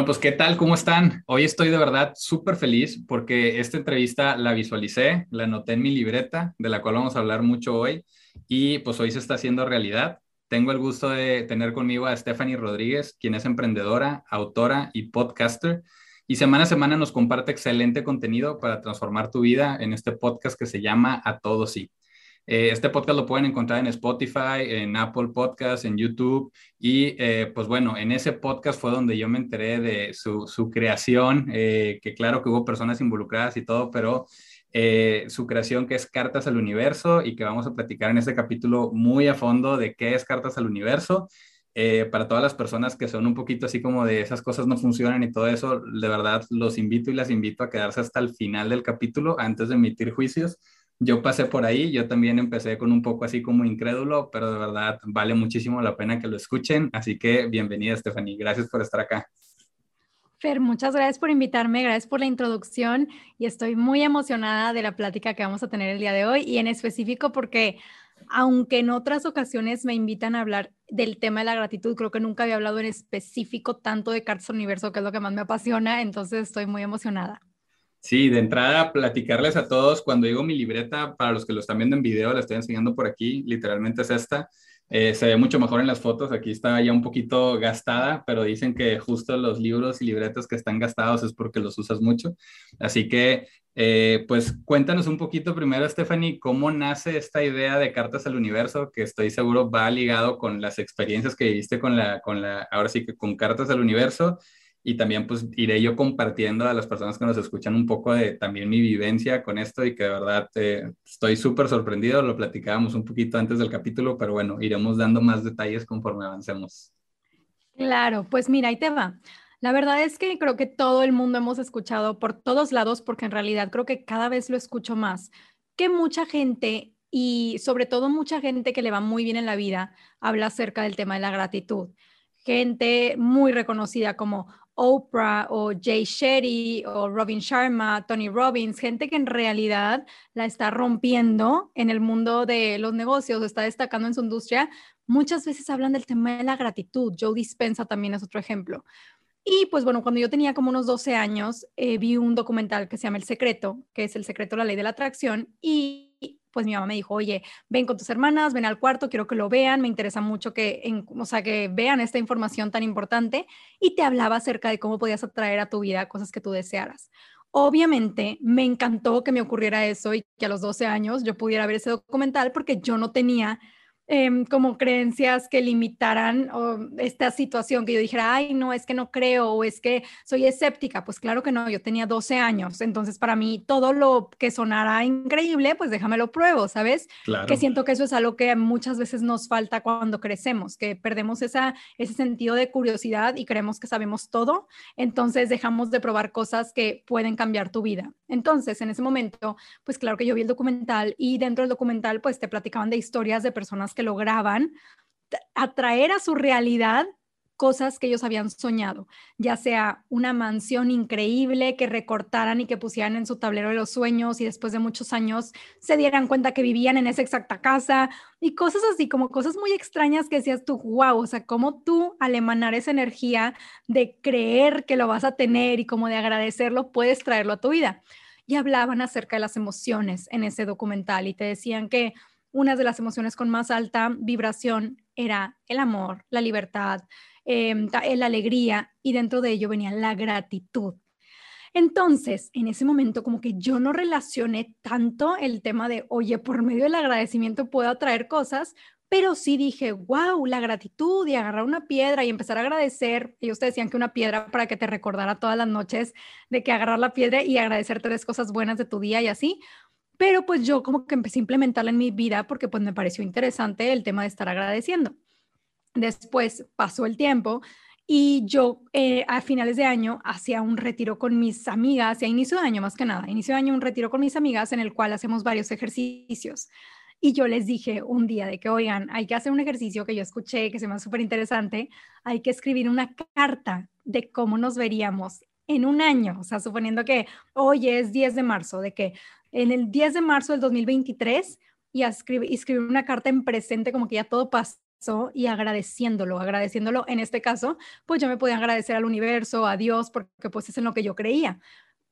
Bueno, pues ¿qué tal? ¿Cómo están? Hoy estoy de verdad súper feliz porque esta entrevista la visualicé, la anoté en mi libreta, de la cual vamos a hablar mucho hoy, y pues hoy se está haciendo realidad. Tengo el gusto de tener conmigo a Stephanie Rodríguez, quien es emprendedora, autora y podcaster, y semana a semana nos comparte excelente contenido para transformar tu vida en este podcast que se llama A Todo Sí. Eh, este podcast lo pueden encontrar en Spotify, en Apple Podcasts, en YouTube. Y eh, pues bueno, en ese podcast fue donde yo me enteré de su, su creación, eh, que claro que hubo personas involucradas y todo, pero su creación que es Cartas al Universo y que vamos a platicar en este capítulo muy a fondo de qué es Cartas al Universo. para todas las personas que son un poquito así como de esas cosas no funcionan y todo eso, de verdad los invito y las invito a quedarse hasta el final del capítulo antes de emitir juicios yo pasé por ahí, yo también empecé con un poco así como incrédulo, pero de verdad vale muchísimo la pena que lo escuchen. Así que bienvenida, Stephanie. Gracias por estar acá. Fer, muchas gracias por invitarme, gracias por la introducción y estoy muy emocionada de la plática que vamos a tener el día de hoy y en específico porque aunque en otras ocasiones me invitan a hablar del tema de la gratitud, creo que nunca había hablado en específico tanto de Cartas Universo, que es lo que más me apasiona, entonces estoy muy emocionada. Sí, de entrada, platicarles a todos, cuando digo mi libreta, para los que lo están viendo en video, la estoy enseñando por aquí, literalmente es esta. Eh, se ve mucho mejor en las fotos, aquí está ya un poquito gastada, pero dicen que justo los libros y libretas que están gastados es porque los usas mucho. Así que, eh, pues cuéntanos un poquito primero, Stephanie, cómo nace esta idea de Cartas al Universo, que estoy seguro va ligado con las experiencias que viviste con la, con la, ahora sí que con Cartas al Universo y también pues iré yo compartiendo a las personas que nos escuchan un poco de también mi vivencia con esto y que de verdad eh, estoy súper sorprendido, lo platicábamos un poquito antes del capítulo, pero bueno, iremos dando más detalles conforme avancemos. Claro, pues mira, ahí te va. La verdad es que creo que todo el mundo hemos escuchado por todos lados, porque en realidad creo que cada vez lo escucho más, que mucha gente y sobre todo mucha gente que le va muy bien en la vida habla acerca del tema de la gratitud gente muy reconocida como Oprah o Jay Shetty o Robin Sharma, Tony Robbins, gente que en realidad la está rompiendo en el mundo de los negocios, está destacando en su industria, muchas veces hablan del tema de la gratitud. Joe Dispensa también es otro ejemplo. Y pues bueno, cuando yo tenía como unos 12 años, eh, vi un documental que se llama El Secreto, que es El Secreto de la Ley de la Atracción, y pues mi mamá me dijo, oye, ven con tus hermanas, ven al cuarto, quiero que lo vean, me interesa mucho que, en, o sea, que vean esta información tan importante y te hablaba acerca de cómo podías atraer a tu vida cosas que tú desearas. Obviamente me encantó que me ocurriera eso y que a los 12 años yo pudiera ver ese documental porque yo no tenía Em, como creencias que limitaran esta situación, que yo dijera, ay, no, es que no creo o es que soy escéptica. Pues claro que no, yo tenía 12 años, entonces para mí todo lo que sonara increíble, pues déjame lo pruebo, ¿sabes? Que siento que eso es algo que muchas veces nos falta cuando crecemos, que perdemos esa, ese sentido de curiosidad y creemos que sabemos todo, entonces dejamos de probar cosas que pueden cambiar tu vida. Entonces, en ese momento, pues claro que yo vi el documental y dentro del documental, pues te platicaban de historias de personas que lograban atraer a su realidad cosas que ellos habían soñado, ya sea una mansión increíble que recortaran y que pusieran en su tablero de los sueños y después de muchos años se dieran cuenta que vivían en esa exacta casa y cosas así, como cosas muy extrañas que decías tú, wow, o sea, como tú al emanar esa energía de creer que lo vas a tener y como de agradecerlo, puedes traerlo a tu vida. Y hablaban acerca de las emociones en ese documental y te decían que una de las emociones con más alta vibración era el amor, la libertad, em, la alegría y dentro de ello venía la gratitud. Entonces, en ese momento como que yo no relacioné tanto el tema de, oye, por medio del agradecimiento puedo atraer cosas, pero sí dije, wow, la gratitud y agarrar una piedra y empezar a agradecer. Ellos te decían que una piedra para que te recordara todas las noches de que agarrar la piedra y agradecer tres cosas buenas de tu día y así pero pues yo como que empecé a implementarla en mi vida porque pues me pareció interesante el tema de estar agradeciendo. Después pasó el tiempo y yo eh, a finales de año hacía un retiro con mis amigas, y a inicio de año más que nada, inicio de año un retiro con mis amigas en el cual hacemos varios ejercicios. Y yo les dije un día de que, oigan, hay que hacer un ejercicio que yo escuché, que se me hace súper interesante, hay que escribir una carta de cómo nos veríamos en un año, o sea, suponiendo que hoy es 10 de marzo, de que en el 10 de marzo del 2023 y escribir, una carta en presente como que ya todo pasó y agradeciéndolo, agradeciéndolo en este caso, pues yo me podía agradecer al universo, a Dios, porque pues es en lo que yo creía.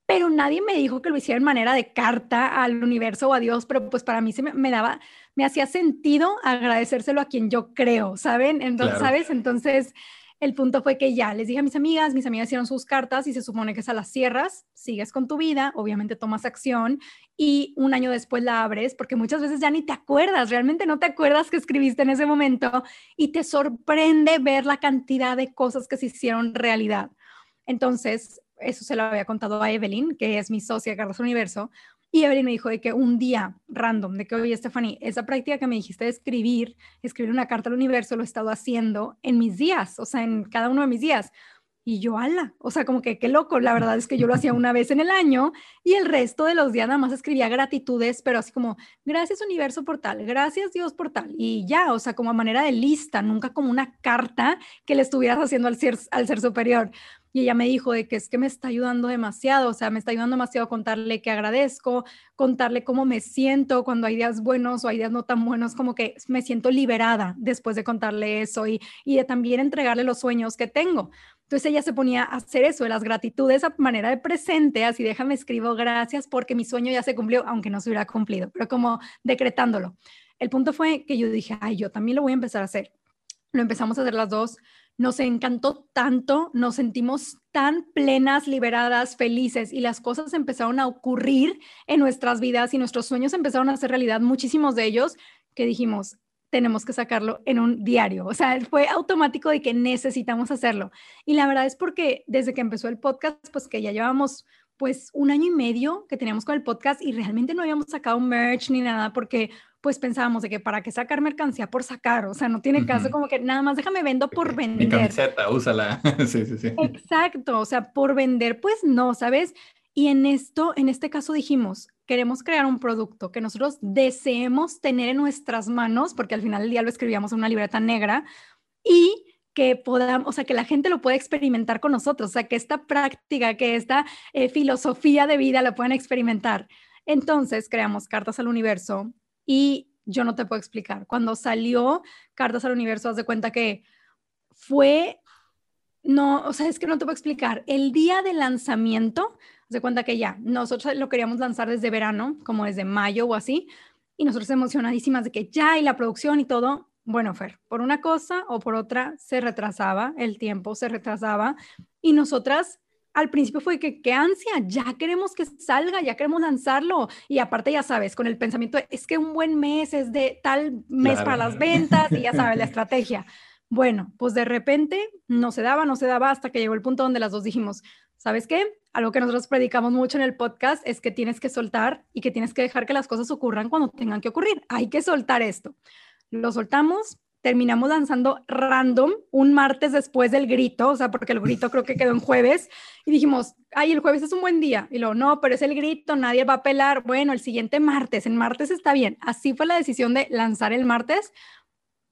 Pero nadie me dijo que lo hiciera en manera de carta al universo o a Dios, pero pues para mí se me, daba, me hacía sentido agradecérselo a quien yo creo, ¿saben? Entonces, ¿sabes? Entonces, el punto fue que ya les dije a mis amigas, mis amigas hicieron sus cartas y se supone que es a las cierras, sigues con tu vida, obviamente tomas acción y un año después la abres porque muchas veces ya ni te acuerdas, realmente no te acuerdas que escribiste en ese momento y te sorprende ver la cantidad de cosas que se hicieron realidad. Entonces, eso se lo había contado a Evelyn, que es mi socia Carlos Universo, y Evelyn me dijo de que un día random, de que, oye, Stephanie, esa práctica que me dijiste de escribir, escribir una carta al universo, lo he estado haciendo en mis días, o sea, en cada uno de mis días. Y yo, ala, o sea, como que qué loco, la verdad es que yo lo hacía una vez en el año y el resto de los días nada más escribía gratitudes, pero así como, gracias universo por tal, gracias Dios por tal, y ya, o sea, como a manera de lista, nunca como una carta que le estuvieras haciendo al ser, al ser superior. Y ella me dijo de que es que me está ayudando demasiado, o sea, me está ayudando demasiado contarle que agradezco, contarle cómo me siento cuando hay días buenos o hay días no tan buenos, como que me siento liberada después de contarle eso y, y de también entregarle los sueños que tengo. Entonces ella se ponía a hacer eso, de las gratitudes a manera de presente, así déjame escribo gracias porque mi sueño ya se cumplió, aunque no se hubiera cumplido, pero como decretándolo. El punto fue que yo dije, ay, yo también lo voy a empezar a hacer. Lo empezamos a hacer las dos nos encantó tanto, nos sentimos tan plenas, liberadas, felices y las cosas empezaron a ocurrir en nuestras vidas y nuestros sueños empezaron a hacer realidad, muchísimos de ellos, que dijimos, tenemos que sacarlo en un diario. O sea, fue automático de que necesitamos hacerlo. Y la verdad es porque desde que empezó el podcast, pues que ya llevamos pues un año y medio que teníamos con el podcast y realmente no habíamos sacado merch ni nada porque pues pensábamos de que para qué sacar mercancía por sacar, o sea, no tiene caso como que nada más déjame vendo por vender. Mi camiseta, úsala. sí, sí, sí. Exacto, o sea, por vender, pues no, ¿sabes? Y en esto, en este caso dijimos, queremos crear un producto que nosotros deseemos tener en nuestras manos, porque al final del día lo escribíamos en una libreta negra, y que podamos, o sea, que la gente lo pueda experimentar con nosotros, o sea, que esta práctica, que esta eh, filosofía de vida la puedan experimentar. Entonces creamos Cartas al Universo y yo no te puedo explicar. Cuando salió Cartas al Universo, haz de cuenta que fue, no, o sea, es que no te puedo explicar. El día de lanzamiento, haz de cuenta que ya, nosotros lo queríamos lanzar desde verano, como desde mayo o así, y nosotros emocionadísimas de que ya y la producción y todo, bueno, Fer, por una cosa o por otra se retrasaba, el tiempo se retrasaba y nosotras al principio fue que qué ansia, ya queremos que salga, ya queremos lanzarlo y aparte ya sabes, con el pensamiento es que un buen mes es de tal mes para las ventas y ya sabes la estrategia. Bueno, pues de repente no se daba, no se daba hasta que llegó el punto donde las dos dijimos, ¿sabes qué? Algo que nosotros predicamos mucho en el podcast es que tienes que soltar y que tienes que dejar que las cosas ocurran cuando tengan que ocurrir. Hay que soltar esto lo soltamos, terminamos lanzando random un martes después del grito, o sea, porque el grito creo que quedó en jueves, y dijimos, ay, el jueves es un buen día. Y luego, no, pero es el grito, nadie va a pelar. Bueno, el siguiente martes, en martes está bien. Así fue la decisión de lanzar el martes.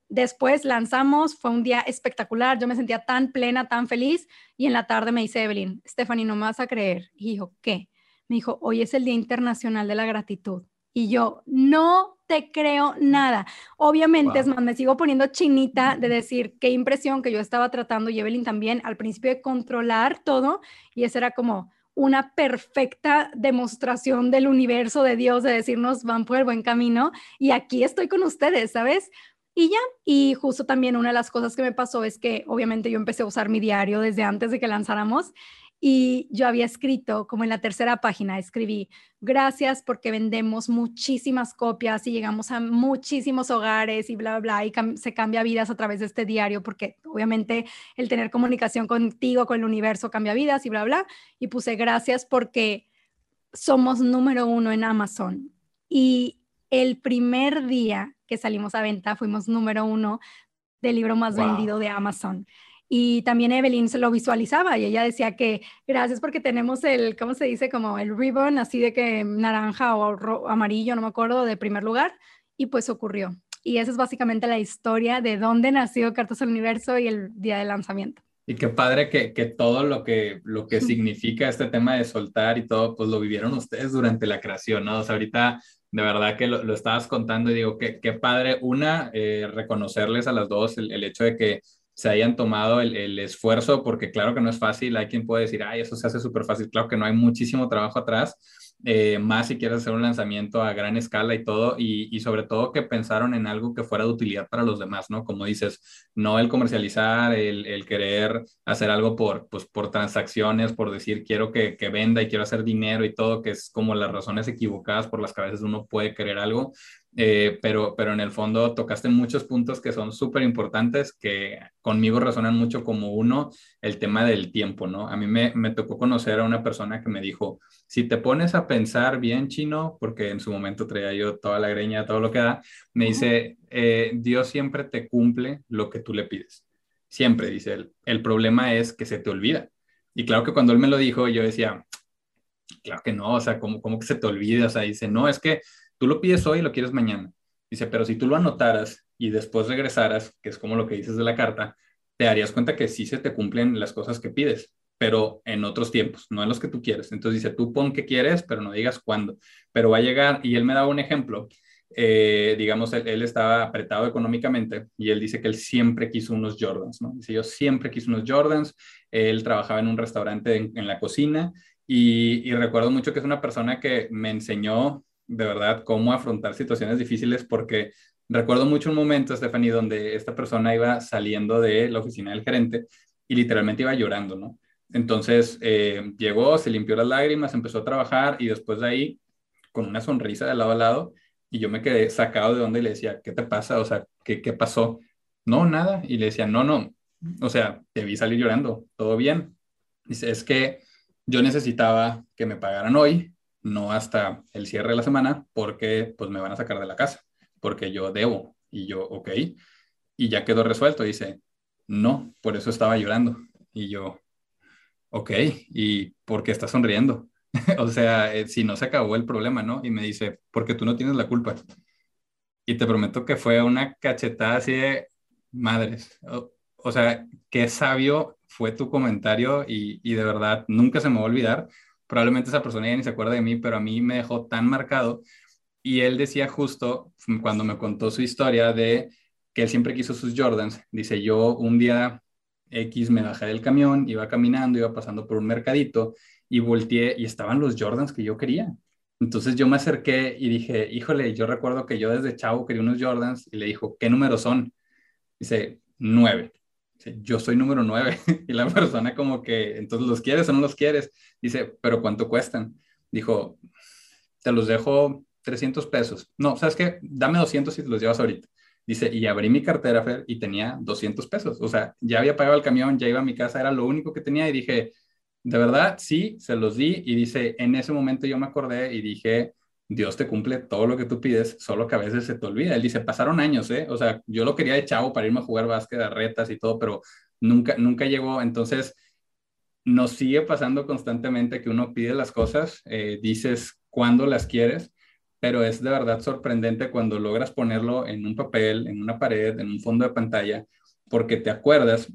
Después lanzamos, fue un día espectacular, yo me sentía tan plena, tan feliz, y en la tarde me dice Evelyn, Stephanie, no me vas a creer. Y dijo, ¿qué? Me dijo, hoy es el Día Internacional de la Gratitud. Y yo, no te creo nada. Obviamente, es más, me sigo poniendo chinita de decir qué impresión que yo estaba tratando, y Evelyn también, al principio de controlar todo, y esa era como una perfecta demostración del universo de Dios, de decirnos, van por el buen camino, y aquí estoy con ustedes, ¿sabes? Y ya, y justo también una de las cosas que me pasó es que obviamente yo empecé a usar mi diario desde antes de que lanzáramos y yo había escrito, como en la tercera página, escribí, gracias porque vendemos muchísimas copias y llegamos a muchísimos hogares y bla, bla, bla, y se cambia vidas a través de este diario, porque obviamente el tener comunicación contigo, con el universo, cambia vidas y bla, bla. Y puse gracias porque somos número uno en Amazon. Y el primer día que salimos a venta fuimos número uno del libro más vendido de Amazon. Y también Evelyn se lo visualizaba y ella decía que gracias porque tenemos el, ¿cómo se dice? Como el ribbon así de que naranja o amarillo, no me acuerdo, de primer lugar. Y pues ocurrió. Y esa es básicamente la historia de dónde nació Cartas al Universo y el día de lanzamiento. Y qué padre que, que todo lo que, lo que significa este tema de soltar y todo, pues lo vivieron ustedes durante la creación, ¿no? O sea, ahorita de verdad que lo, estabas contando y digo, qué, qué padre, una, eh, reconocerles a las dos el, el, hecho de que se hayan tomado el, el, esfuerzo, porque claro que no es fácil, hay quien puede decir, ay, eso se hace súper fácil, claro que no hay muchísimo trabajo atrás, eh, más si quieres hacer un lanzamiento a gran escala y todo, y, y, sobre todo que pensaron en algo que fuera de utilidad para los demás, ¿no? Como dices, no el comercializar, el, el querer hacer algo por, pues, por transacciones, por decir quiero que, que, venda y quiero hacer dinero y todo, que es como las razones equivocadas por las que a veces uno puede querer algo, eh, pero, pero en el fondo tocaste muchos puntos que son súper importantes, que conmigo resonan mucho como uno, el tema del tiempo, ¿no? A mí me, me, tocó conocer a una persona que me dijo, si te pones a pensar bien chino, porque en su momento traía yo toda la greña, todo lo que da, me dice, eh, Dios siempre te cumple lo que tú le pides. Siempre, dice él. El problema es que se te olvida. Y claro que cuando él me lo dijo, yo decía, claro que no, o sea, ¿cómo, cómo que se te olvida? O sea, dice, no, es que Tú lo pides hoy y lo quieres mañana. Dice, pero si tú lo anotaras y después regresaras, que es como lo que dices de la carta, te darías cuenta que sí se te cumplen las cosas que pides, pero en otros tiempos, no en los que tú quieres. Entonces dice, tú pon que quieres, pero no digas cuándo. Pero va a llegar, y él me da un ejemplo, eh, digamos, él, estaba apretado económicamente y él dice que él siempre quiso unos Jordans, ¿no? Dice, yo siempre quise unos Jordans, él trabajaba en un restaurante en, la cocina y, recuerdo mucho que es una persona que me enseñó de verdad cómo afrontar situaciones difíciles porque recuerdo mucho un momento, Stephanie, donde esta persona iba saliendo de la oficina del gerente y literalmente iba llorando, ¿no? Entonces eh, llegó, se limpió las lágrimas, empezó a trabajar y después de ahí, con una sonrisa de lado a lado, y yo me quedé sacado de donde y le decía, ¿qué te pasa? O sea, ¿qué, qué pasó? No, nada. Y le decía, no, no, o sea, te vi salir llorando, todo bien. Dice, es que yo necesitaba que me pagaran hoy no hasta el cierre de la semana, porque pues me van a sacar de la casa, porque yo debo. Y yo, ok. Y ya quedó resuelto. Dice, no, por eso estaba llorando. Y yo, ok, ¿y por qué estás sonriendo? o sea, eh, si no se acabó el problema, ¿no? Y me dice, porque tú no tienes la culpa. Y te prometo que fue una cachetada así de madres. O, o sea, qué sabio fue tu comentario y, y, de verdad nunca se me va a olvidar probablemente esa persona ya ni se acuerda de mí, pero a mí me dejó tan marcado. Y él decía justo cuando me contó su historia de que él siempre quiso sus Jordans, dice, yo un día X me bajé del camión, iba caminando, iba pasando por un mercadito y volteé y estaban los Jordans que yo quería. Entonces yo me acerqué y dije, híjole, yo recuerdo que yo desde chavo quería unos Jordans y le dijo, ¿qué números son? Dice, nueve yo soy número 9 y la persona como que, entonces los quieres o no los quieres. Dice, pero ¿cuánto cuestan? Dijo, te los dejo 300 pesos. No, ¿sabes qué? Dame 200 si te los llevas ahorita. Dice, y abrí mi cartera, Fer, y tenía 200 pesos. O sea, ya había pagado el camión, ya iba a mi casa, era lo único que tenía y dije, de verdad, sí, se los di. Y dice, en ese momento yo me acordé y dije, Dios te cumple todo lo que tú pides, solo que a veces se te olvida. Él dice, pasaron años, ¿eh? O sea, yo lo quería de chavo para irme a jugar básquet, a retas y todo, pero nunca, nunca llegó. Entonces, nos sigue pasando constantemente que uno pide las cosas, eh, dices cuándo las quieres, pero es de verdad sorprendente cuando logras ponerlo en un papel, en una pared, en un fondo de pantalla, porque te acuerdas.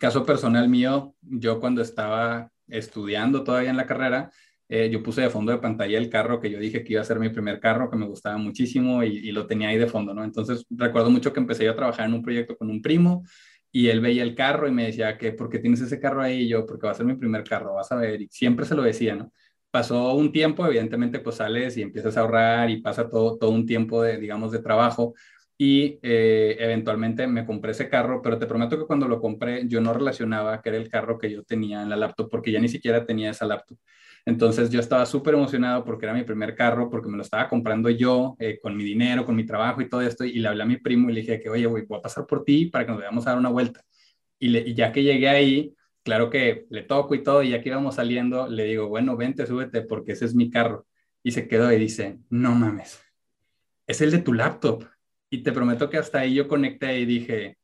Caso personal mío, yo cuando estaba estudiando todavía en la carrera, eh, yo puse de fondo de pantalla el carro que yo dije que iba a ser mi primer carro, que me gustaba muchísimo y, lo tenía ahí de fondo, ¿no? Entonces recuerdo mucho que empecé a trabajar en un proyecto con un primo y él veía el carro y me decía que, ¿por qué tienes ese carro ahí? Y yo, porque va a ser mi primer carro, vas a ver. Y siempre se lo decía, ¿no? Pasó un tiempo, evidentemente, pues sales y empiezas a ahorrar y pasa todo, todo un tiempo de, digamos, de trabajo y eh, eventualmente me compré ese carro, pero te prometo que cuando lo compré yo no relacionaba que era el carro que yo tenía en la laptop porque ya ni siquiera tenía esa laptop. Entonces yo estaba súper emocionado porque era mi primer carro, porque me lo estaba comprando yo eh, con mi dinero, con mi trabajo y todo esto. Y le hablé a mi primo y le dije que, oye, voy, a pasar por ti para que nos vayamos a dar una vuelta. Y, y ya que llegué ahí, claro que le toco y todo, y ya que íbamos saliendo, le digo, bueno, vente, súbete porque ese es mi carro. Y se quedó y dice, no mames, es el de tu laptop. Y te prometo que hasta ahí yo conecté y dije,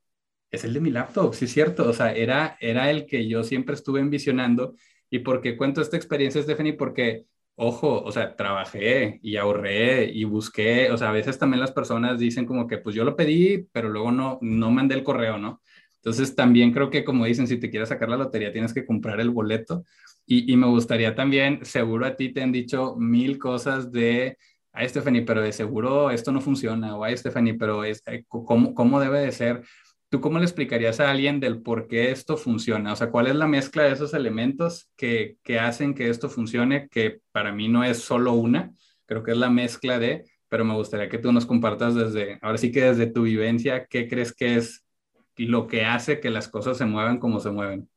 es el de mi laptop, sí es cierto. O sea, era, era el que yo siempre estuve envisionando ¿Y por qué cuento esta experiencia, Stephanie? Porque, ojo, o sea, trabajé y ahorré y busqué, o sea, a veces también las personas dicen como que, pues yo lo pedí, pero luego no, no mandé el correo, ¿no? Entonces también creo que como dicen, si te quieres sacar la lotería tienes que comprar el boleto. Y, y me gustaría también, seguro a ti te han dicho mil cosas de ay Stephanie, pero de seguro esto no funciona, o ay Stephanie, pero es, eh, ¿cómo, ¿cómo debe de ser? ¿Tú cómo le explicarías a alguien del por qué esto funciona? O sea, ¿cuál es la mezcla de esos elementos que, que hacen que esto funcione? Que para mí no es solo una, creo que es la mezcla de, pero me gustaría que tú nos compartas desde, ahora sí que desde tu vivencia, ¿qué crees que es lo que hace que las cosas se muevan como se mueven?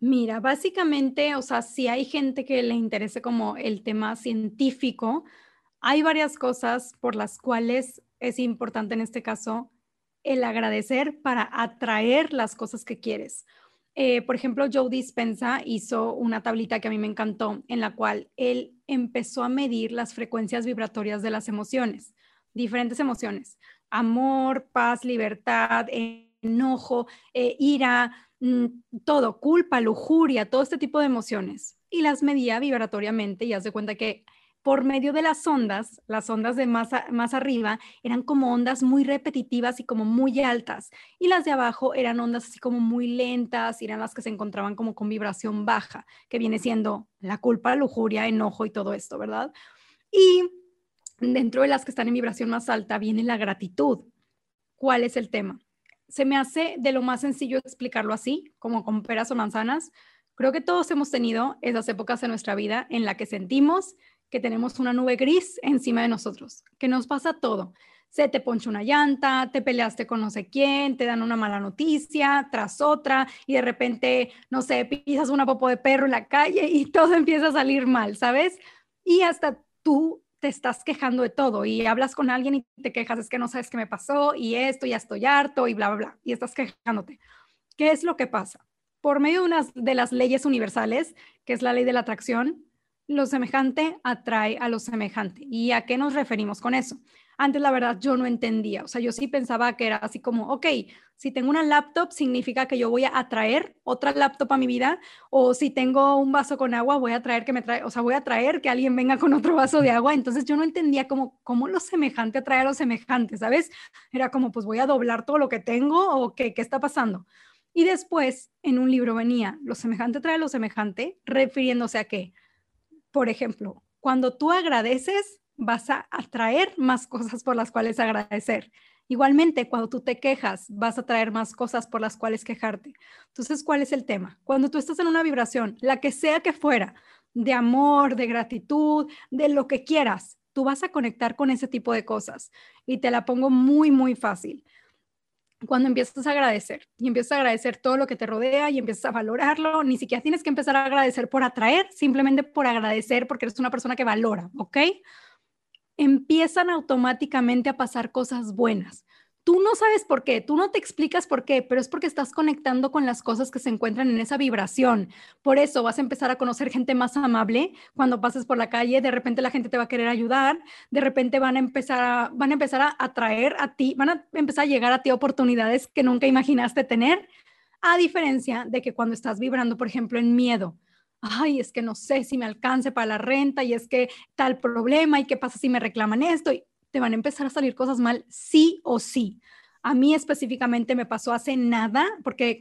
Mira, básicamente, o sea, si hay gente que le interese como el tema científico, hay varias cosas por las cuales es importante en este caso el agradecer para atraer las cosas que quieres. Eh, por ejemplo, Joe Dispensa hizo una tablita que a mí me encantó, en la cual él empezó a medir las frecuencias vibratorias de las emociones, diferentes emociones, amor, paz, libertad, enojo, eh, ira, mm, todo, culpa, lujuria, todo este tipo de emociones. Y las medía vibratoriamente y haz cuenta que por medio de las ondas, las ondas de más, más arriba eran como ondas muy repetitivas y como muy altas, y las de abajo eran ondas así como muy lentas, y eran las que se encontraban como con vibración baja, que viene siendo la culpa, lujuria, enojo y todo esto, ¿verdad? Y dentro de las que están en vibración más alta viene la gratitud. ¿Cuál es el tema? Se me hace de lo más sencillo explicarlo así, como con peras o manzanas. Creo que todos hemos tenido esas épocas en nuestra vida en la que sentimos que tenemos una nube gris encima de nosotros, que nos pasa todo. Se te poncha una llanta, te peleaste con no sé quién, te dan una mala noticia tras otra y de repente, no sé, pisas una popo de perro en la calle y todo empieza a salir mal, ¿sabes? Y hasta tú te estás quejando de todo y hablas con alguien y te quejas, es que no sabes qué me pasó y esto, ya estoy harto y bla, bla, bla, y estás quejándote. ¿Qué es lo que pasa? Por medio de unas de las leyes universales, que es la ley de la atracción, lo semejante atrae a lo semejante. ¿Y a qué nos referimos con eso? Antes, la verdad, yo no entendía. O sea, yo sí pensaba que era así como, ok, si tengo una laptop, significa que yo voy a atraer otra laptop a mi vida. O si tengo un vaso con agua, voy a traer que me trae, o sea, voy a traer que alguien venga con otro vaso de agua. Entonces, yo no entendía cómo, cómo lo semejante atrae a lo semejante, ¿sabes? Era como, pues voy a doblar todo lo que tengo o qué, qué está pasando. Y después, en un libro venía, lo semejante atrae a lo semejante, refiriéndose a qué? Por ejemplo, cuando tú agradeces, vas a atraer más cosas por las cuales agradecer. Igualmente, cuando tú te quejas, vas a traer más cosas por las cuales quejarte. Entonces, ¿cuál es el tema? Cuando tú estás en una vibración, la que sea que fuera, de amor, de gratitud, de lo que quieras, tú vas a conectar con ese tipo de cosas. Y te la pongo muy, muy fácil cuando empiezas a agradecer y empiezas a agradecer todo lo que te rodea y empiezas a valorarlo, ni siquiera tienes que empezar a agradecer por atraer, simplemente por agradecer porque eres una persona que valora, ¿ok? Empiezan automáticamente a pasar cosas buenas. Tú no sabes por qué, tú no te explicas por qué, pero es porque estás conectando con las cosas que se encuentran en esa vibración. Por eso vas a empezar a conocer gente más amable cuando pases por la calle, de repente la gente te va a querer ayudar, de repente van a empezar a, van a empezar a atraer a ti, van a empezar a llegar a ti oportunidades que nunca imaginaste tener, a diferencia de que cuando estás vibrando, por ejemplo, en miedo, ay, es que no sé si me alcance para la renta y es que tal problema y qué pasa si me reclaman esto. Y te van a empezar a salir cosas mal sí o sí. A mí específicamente me pasó hace nada, porque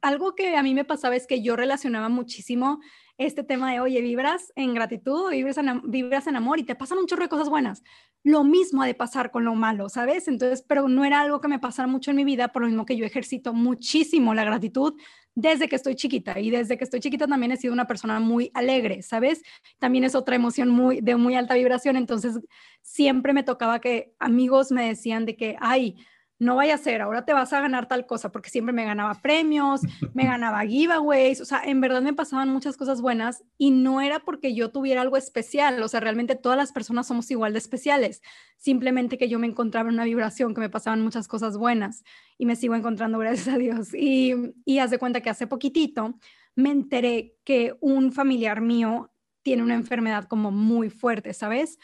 algo que a mí me pasaba es que yo relacionaba muchísimo este tema de, oye, vibras en gratitud, vibras en, vibras en amor y te pasan un chorro de cosas buenas. Lo mismo ha de pasar con lo malo, ¿sabes? Entonces, pero no era algo que me pasara mucho en mi vida, por lo mismo que yo ejercito muchísimo la gratitud desde que estoy chiquita y desde que estoy chiquita también he sido una persona muy alegre, ¿sabes? También es otra emoción muy de muy alta vibración, entonces siempre me tocaba que amigos me decían de que, ay, no vaya a ser, ahora te vas a ganar tal cosa, porque siempre me ganaba premios, me ganaba giveaways, o sea, en verdad me pasaban muchas cosas buenas y no era porque yo tuviera algo especial, o sea, realmente todas las personas somos igual de especiales, simplemente que yo me encontraba en una vibración que me pasaban muchas cosas buenas y me sigo encontrando, gracias a Dios. Y, y haz de cuenta que hace poquitito me enteré que un familiar mío tiene una enfermedad como muy fuerte, ¿sabes?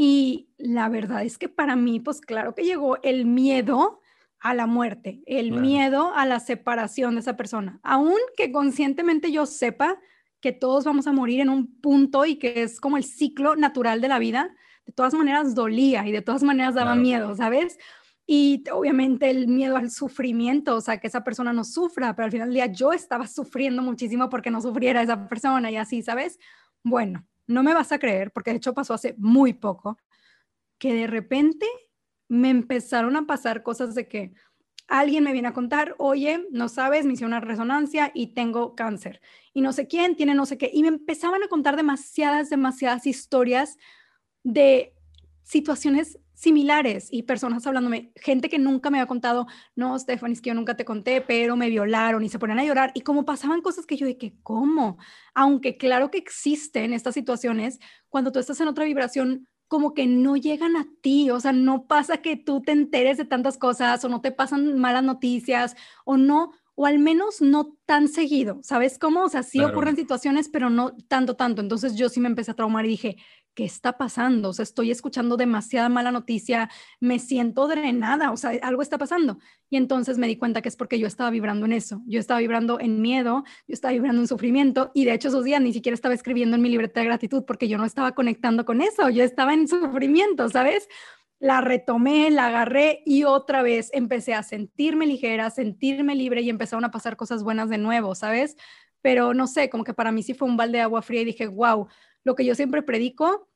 Y la verdad es que para mí, pues claro que llegó el miedo a la muerte, el miedo a la separación de esa persona, aunque conscientemente yo sepa que todos vamos a morir en un punto y que es como el ciclo natural de la vida, de todas maneras dolía y de todas maneras daba miedo, ¿sabes? Y obviamente el miedo al sufrimiento, o sea, que esa persona no sufra, pero al final del día yo estaba sufriendo muchísimo porque no sufriera esa persona y así, ¿sabes? Bueno, no me vas a creer, porque de hecho pasó hace muy poco, que de repente me empezaron a pasar cosas de que alguien me viene a contar, oye, no sabes, me hice una resonancia y tengo cáncer. Y no sé quién tiene no sé qué. Y me empezaban a contar demasiadas, demasiadas historias de situaciones similares y personas hablándome, gente que nunca me había contado, no, Stephanie, es que yo nunca te conté, pero me violaron y se ponían a llorar. Y como pasaban cosas que yo que, ¿cómo? Aunque claro que existen estas situaciones, cuando tú estás en otra vibración, como que no llegan a ti, o sea, no pasa que tú te enteres de tantas cosas o no te pasan malas noticias o no, o al menos no tan seguido, ¿sabes cómo? O sea, sí ocurren situaciones, pero no tanto, tanto. Entonces yo sí me empecé a traumar y dije, ¿qué está pasando? O sea, estoy escuchando demasiada mala noticia, me siento drenada, o sea, algo está pasando. Y entonces me di cuenta que es porque yo estaba vibrando en eso, yo estaba vibrando en miedo, yo estaba vibrando en sufrimiento y de hecho esos días ni siquiera estaba escribiendo en mi libreta de gratitud porque yo no estaba conectando con eso, yo estaba en sufrimiento, ¿sabes? La retomé, la agarré y otra vez empecé a sentirme ligera, sentirme libre y empezaron a pasar cosas buenas de nuevo, ¿sabes? Pero no sé, como que para mí sí fue un balde de agua fría y dije, wow, lo que yo siempre predico,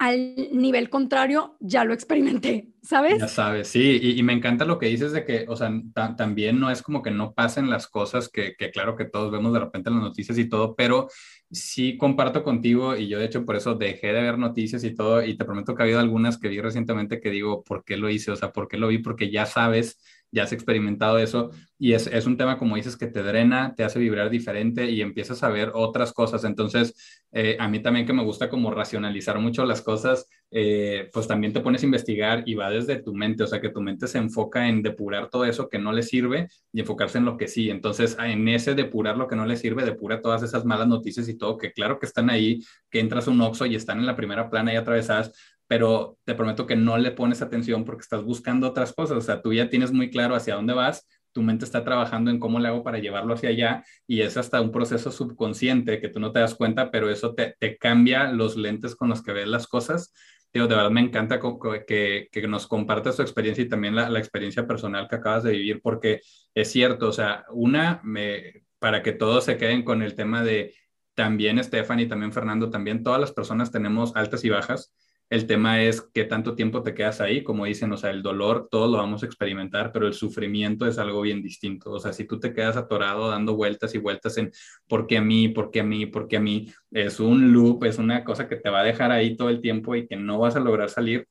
al nivel contrario, ya lo experimenté, ¿sabes? Ya sabes, sí, y, me encanta lo que dices de que, o sea, también no es como que no pasen las cosas que, que, claro que todos vemos de repente en las noticias y todo, pero sí comparto contigo y yo de hecho por eso dejé de ver noticias y todo y te prometo que ha habido algunas que vi recientemente que digo, ¿por qué lo hice? O sea, ¿por qué lo vi? Porque ya sabes ya has experimentado eso y es, es, un tema, como dices, que te drena, te hace vibrar diferente y empiezas a ver otras cosas. Entonces, eh, a mí también que me gusta como racionalizar mucho las cosas, eh, pues también te pones a investigar y va desde tu mente, o sea, que tu mente se enfoca en depurar todo eso que no le sirve y enfocarse en lo que sí. Entonces, en ese depurar lo que no le sirve, depura todas esas malas noticias y todo, que claro que están ahí, que entras un Oxxo y están en la primera plana y atravesadas, pero te prometo que no le pones atención porque estás buscando otras cosas, o sea, tú ya tienes muy claro hacia dónde vas, tu mente está trabajando en cómo le hago para llevarlo hacia allá y es hasta un proceso subconsciente que tú no te das cuenta, pero eso te, te cambia los lentes con los que ves las cosas. Digo, de verdad me encanta que, que, nos compartas tu experiencia y también la, experiencia personal que acabas de vivir, porque es cierto, o sea, una, para que todos se queden con el tema de también Stephanie, también Fernando, también todas las personas tenemos altas y bajas el tema es qué tanto tiempo te quedas ahí, como dicen, o sea, el dolor todos lo vamos a experimentar, pero el sufrimiento es algo bien distinto. O sea, si tú te quedas atorado dando vueltas y vueltas en por qué a mí, por qué a mí, por qué a mí, es un loop, es una cosa que te va a dejar ahí todo el tiempo y que no vas a lograr salir,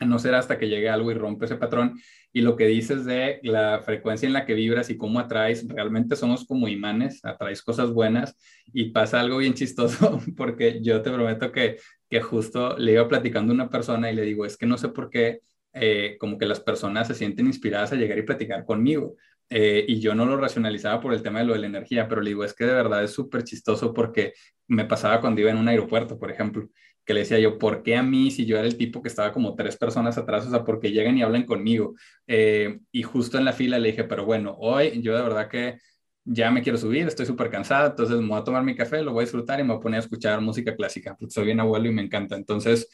no será hasta que llegue algo y rompe ese patrón. Y lo que dices de la frecuencia en la que vibras y cómo atraes, realmente somos como imanes, atraes cosas buenas y pasa algo bien chistoso, porque yo te prometo que, que justo le iba platicando a una persona y le digo, es que no sé por qué, eh, como que las personas se sienten inspiradas a llegar y platicar conmigo. Eh, y yo no lo racionalizaba por el tema de lo de la energía, pero le digo, es que de verdad es súper chistoso porque me pasaba cuando iba en un aeropuerto, por ejemplo que le decía yo, ¿por qué a mí si yo era el tipo que estaba como tres personas atrás? O sea, porque llegan y hablan conmigo. Eh, y justo en la fila le dije, pero bueno, hoy yo de verdad que ya me quiero subir, estoy súper cansada, entonces me voy a tomar mi café, lo voy a disfrutar y me voy a poner a escuchar música clásica, soy bien abuelo y me encanta. Entonces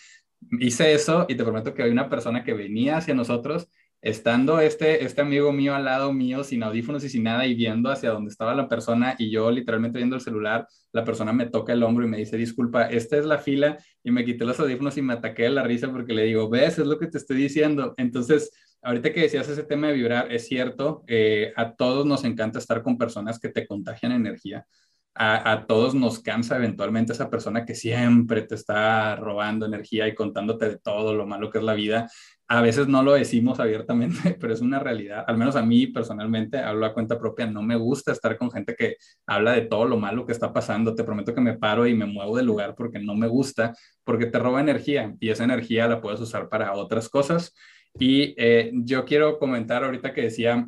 hice eso y te prometo que hay una persona que venía hacia nosotros estando este, este amigo mío al lado mío, sin audífonos y sin nada, y viendo hacia donde estaba la persona, y yo literalmente viendo el celular, la persona me toca el hombro y me dice, disculpa, esta es la fila, y me quité los audífonos y me ataqué de la risa porque le digo, ves, es lo que te estoy diciendo. Entonces, ahorita que decías ese tema de vibrar, es cierto, eh, a todos nos encanta estar con personas que te contagian energía. A, a, todos nos cansa eventualmente esa persona que siempre te está robando energía y contándote de todo lo malo que es la vida a veces no lo decimos abiertamente, pero es una realidad. Al menos a mí personalmente, hablo a cuenta propia, no me gusta estar con gente que habla de todo lo malo que está pasando. Te prometo que me paro y me muevo del lugar porque no me gusta, porque te roba energía y esa energía la puedes usar para otras cosas. Y eh, yo quiero comentar ahorita que decía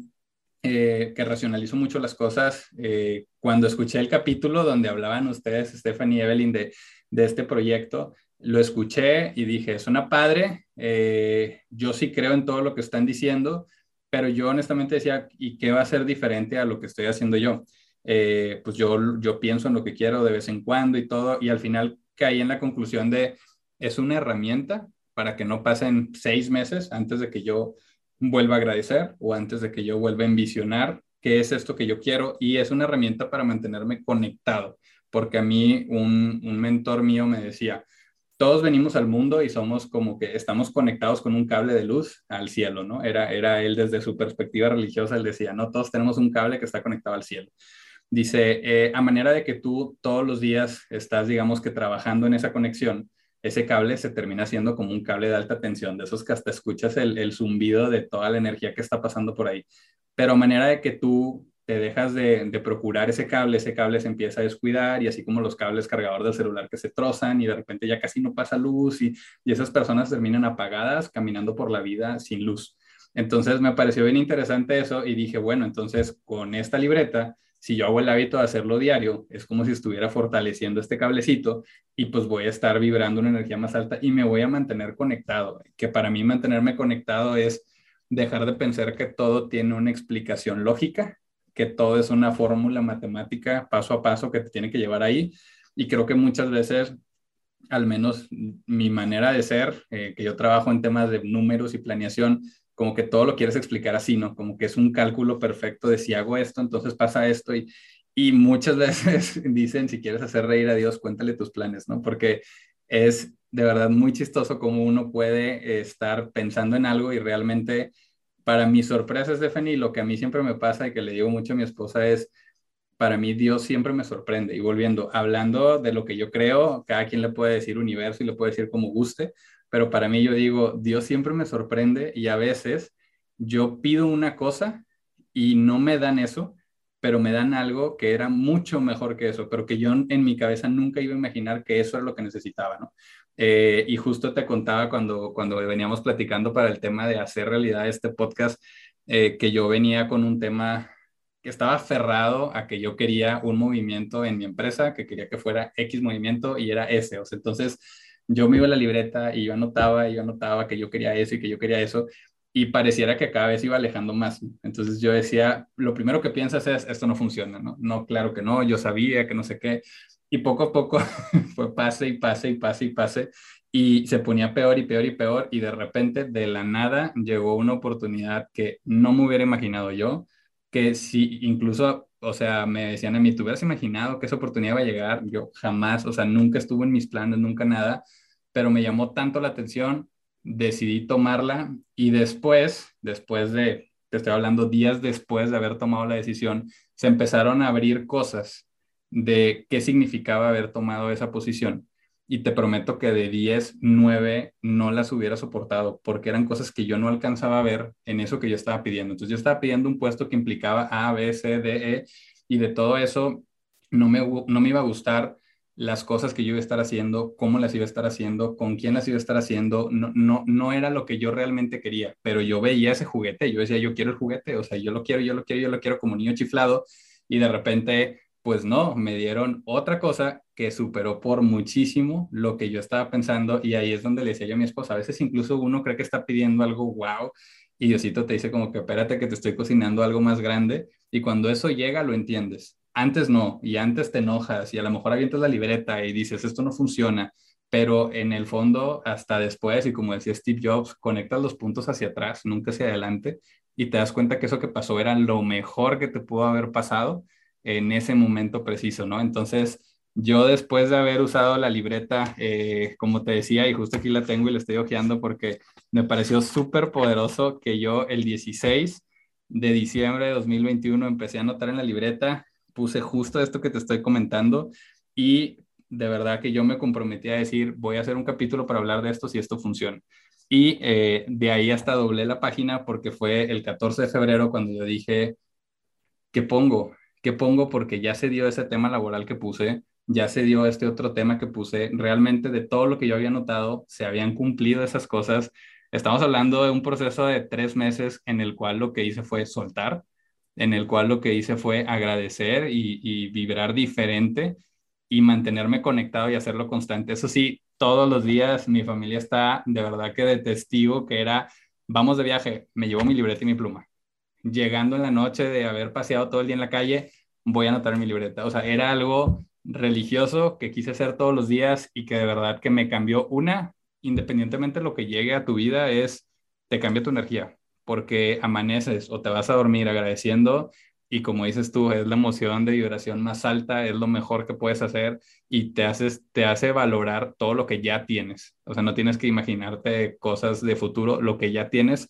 eh, que racionalizo mucho las cosas. Eh, cuando escuché el capítulo donde hablaban ustedes, Stephanie y Evelyn, de, de este proyecto, lo escuché y dije, suena padre, eh, yo sí creo en todo lo que están diciendo, pero yo honestamente decía, ¿y qué va a ser diferente a lo que estoy haciendo yo? Eh, pues yo, yo pienso en lo que quiero de vez en cuando y todo, y al final caí en la conclusión de, es una herramienta para que no pasen seis meses antes de que yo vuelva a agradecer o antes de que yo vuelva a envisionar qué es esto que yo quiero, y es una herramienta para mantenerme conectado, porque a mí un, mentor mío me decía, todos venimos al mundo y somos como que estamos conectados con un cable de luz al cielo, ¿no? Era, era él desde su perspectiva religiosa, él decía, no, todos tenemos un cable que está conectado al cielo. Dice, eh, a manera de que tú todos los días estás, digamos que trabajando en esa conexión, ese cable se termina siendo como un cable de alta tensión, de esos que hasta escuchas el, zumbido de toda la energía que está pasando por ahí. Pero manera de que tú te dejas de, procurar ese cable, ese cable se empieza a descuidar y así como los cables cargador del celular que se trozan y de repente ya casi no pasa luz y, y esas personas terminan apagadas caminando por la vida sin luz. Entonces me pareció bien interesante eso y dije, bueno, entonces con esta libreta, si yo hago el hábito de hacerlo diario, es como si estuviera fortaleciendo este cablecito y pues voy a estar vibrando una energía más alta y me voy a mantener conectado, que para mí mantenerme conectado es dejar de pensar que todo tiene una explicación lógica que todo es una fórmula matemática paso a paso que te tiene que llevar ahí. Y creo que muchas veces, al menos mi manera de ser, eh, que yo trabajo en temas de números y planeación, como que todo lo quieres explicar así, ¿no? Como que es un cálculo perfecto de si hago esto, entonces pasa esto. Y, y muchas veces dicen, si quieres hacer reír a Dios, cuéntale tus planes, ¿no? Porque es de verdad muy chistoso cómo uno puede estar pensando en algo y realmente para mi sorpresa, Stephanie, lo que a mí siempre me pasa y que le digo mucho a mi esposa es, para mí Dios siempre me sorprende. Y volviendo, hablando de lo que yo creo, cada quien le puede decir universo y le puede decir como guste, pero para mí yo digo, Dios siempre me sorprende y a veces yo pido una cosa y no me dan eso, pero me dan algo que era mucho mejor que eso, pero que yo en mi cabeza nunca iba a imaginar que eso era lo que necesitaba, ¿no? Eh, y justo te contaba cuando, cuando veníamos platicando para el tema de hacer realidad este podcast, eh, que yo venía con un tema que estaba aferrado a que yo quería un movimiento en mi empresa, que quería que fuera X movimiento y era ese. O sea, entonces yo me iba a la libreta y yo anotaba y yo anotaba que yo quería eso y que yo quería eso y pareciera que cada vez iba alejando más. Entonces yo decía, lo primero que piensas es, esto no funciona, ¿no? No, claro que no, yo sabía que no sé qué. Y poco a poco fue pase y pase y pase y pase. Y se ponía peor y peor y peor. Y de repente, de la nada, llegó una oportunidad que no me hubiera imaginado yo. Que si incluso, o sea, me decían a mí, ¿tú hubieras imaginado que esa oportunidad iba a llegar? Yo jamás, o sea, nunca estuvo en mis planes, nunca nada. Pero me llamó tanto la atención, decidí tomarla. Y después, después de, te estoy hablando días después de haber tomado la decisión, se empezaron a abrir cosas de qué significaba haber tomado esa posición. Y te prometo que de 10, 9 no las hubiera soportado porque eran cosas que yo no alcanzaba a ver en eso que yo estaba pidiendo. Entonces yo estaba pidiendo un puesto que implicaba A, B, C, D, E y de todo eso no me, no me iba a gustar las cosas que yo iba a estar haciendo, cómo las iba a estar haciendo, con quién las iba a estar haciendo, no, no, no era lo que yo realmente quería, pero yo veía ese juguete, yo decía, yo quiero el juguete, o sea, yo lo quiero, yo lo quiero, yo lo quiero como niño chiflado, y de repente pues no, me dieron otra cosa que superó por muchísimo lo que yo estaba pensando y ahí es donde le decía yo a mi esposa, a veces incluso uno cree que está pidiendo algo wow y Diosito te dice como que espérate que te estoy cocinando algo más grande y cuando eso llega lo entiendes. Antes no, y antes te enojas y a lo mejor avientas la libreta y dices esto no funciona, pero en el fondo hasta después y como decía Steve Jobs, conectas los puntos hacia atrás, nunca hacia adelante y te das cuenta que eso que pasó era lo mejor que te pudo haber pasado en ese momento preciso, ¿no? Entonces, yo después de haber usado la libreta, eh, como te decía, y justo aquí la tengo y la estoy hojeando porque me pareció súper poderoso que yo el 16 de diciembre de 2021 empecé a anotar en la libreta, puse justo esto que te estoy comentando y de verdad que yo me comprometí a decir, voy a hacer un capítulo para hablar de esto si esto funciona. Y eh, de ahí hasta doblé la página porque fue el 14 de febrero cuando yo dije, ¿qué pongo? ¿Qué pongo? Porque ya se dio ese tema laboral que puse, ya se dio este otro tema que puse. Realmente de todo lo que yo había notado, se habían cumplido esas cosas. Estamos hablando de un proceso de tres meses en el cual lo que hice fue soltar, en el cual lo que hice fue agradecer y, y vibrar diferente y mantenerme conectado y hacerlo constante. Eso sí, todos los días mi familia está de verdad que de testigo que era, vamos de viaje, me llevo mi libreta y mi pluma llegando en la noche de haber paseado todo el día en la calle, voy a anotar mi libreta. O sea, era algo religioso que quise hacer todos los días y que de verdad que me cambió una, independientemente de lo que llegue a tu vida, es, te cambia tu energía, porque amaneces o te vas a dormir agradeciendo y como dices tú, es la emoción de vibración más alta, es lo mejor que puedes hacer y te, haces, te hace valorar todo lo que ya tienes. O sea, no tienes que imaginarte cosas de futuro, lo que ya tienes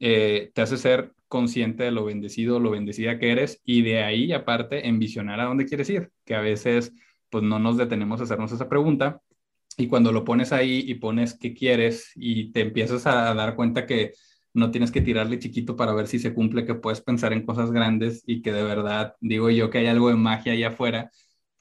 eh, te hace ser consciente de lo bendecido, lo bendecida que eres y de ahí aparte envisionar a dónde quieres ir, que a veces pues no nos detenemos a hacernos esa pregunta y cuando lo pones ahí y pones qué quieres y te empiezas a dar cuenta que no tienes que tirarle chiquito para ver si se cumple, que puedes pensar en cosas grandes y que de verdad digo yo que hay algo de magia allá afuera.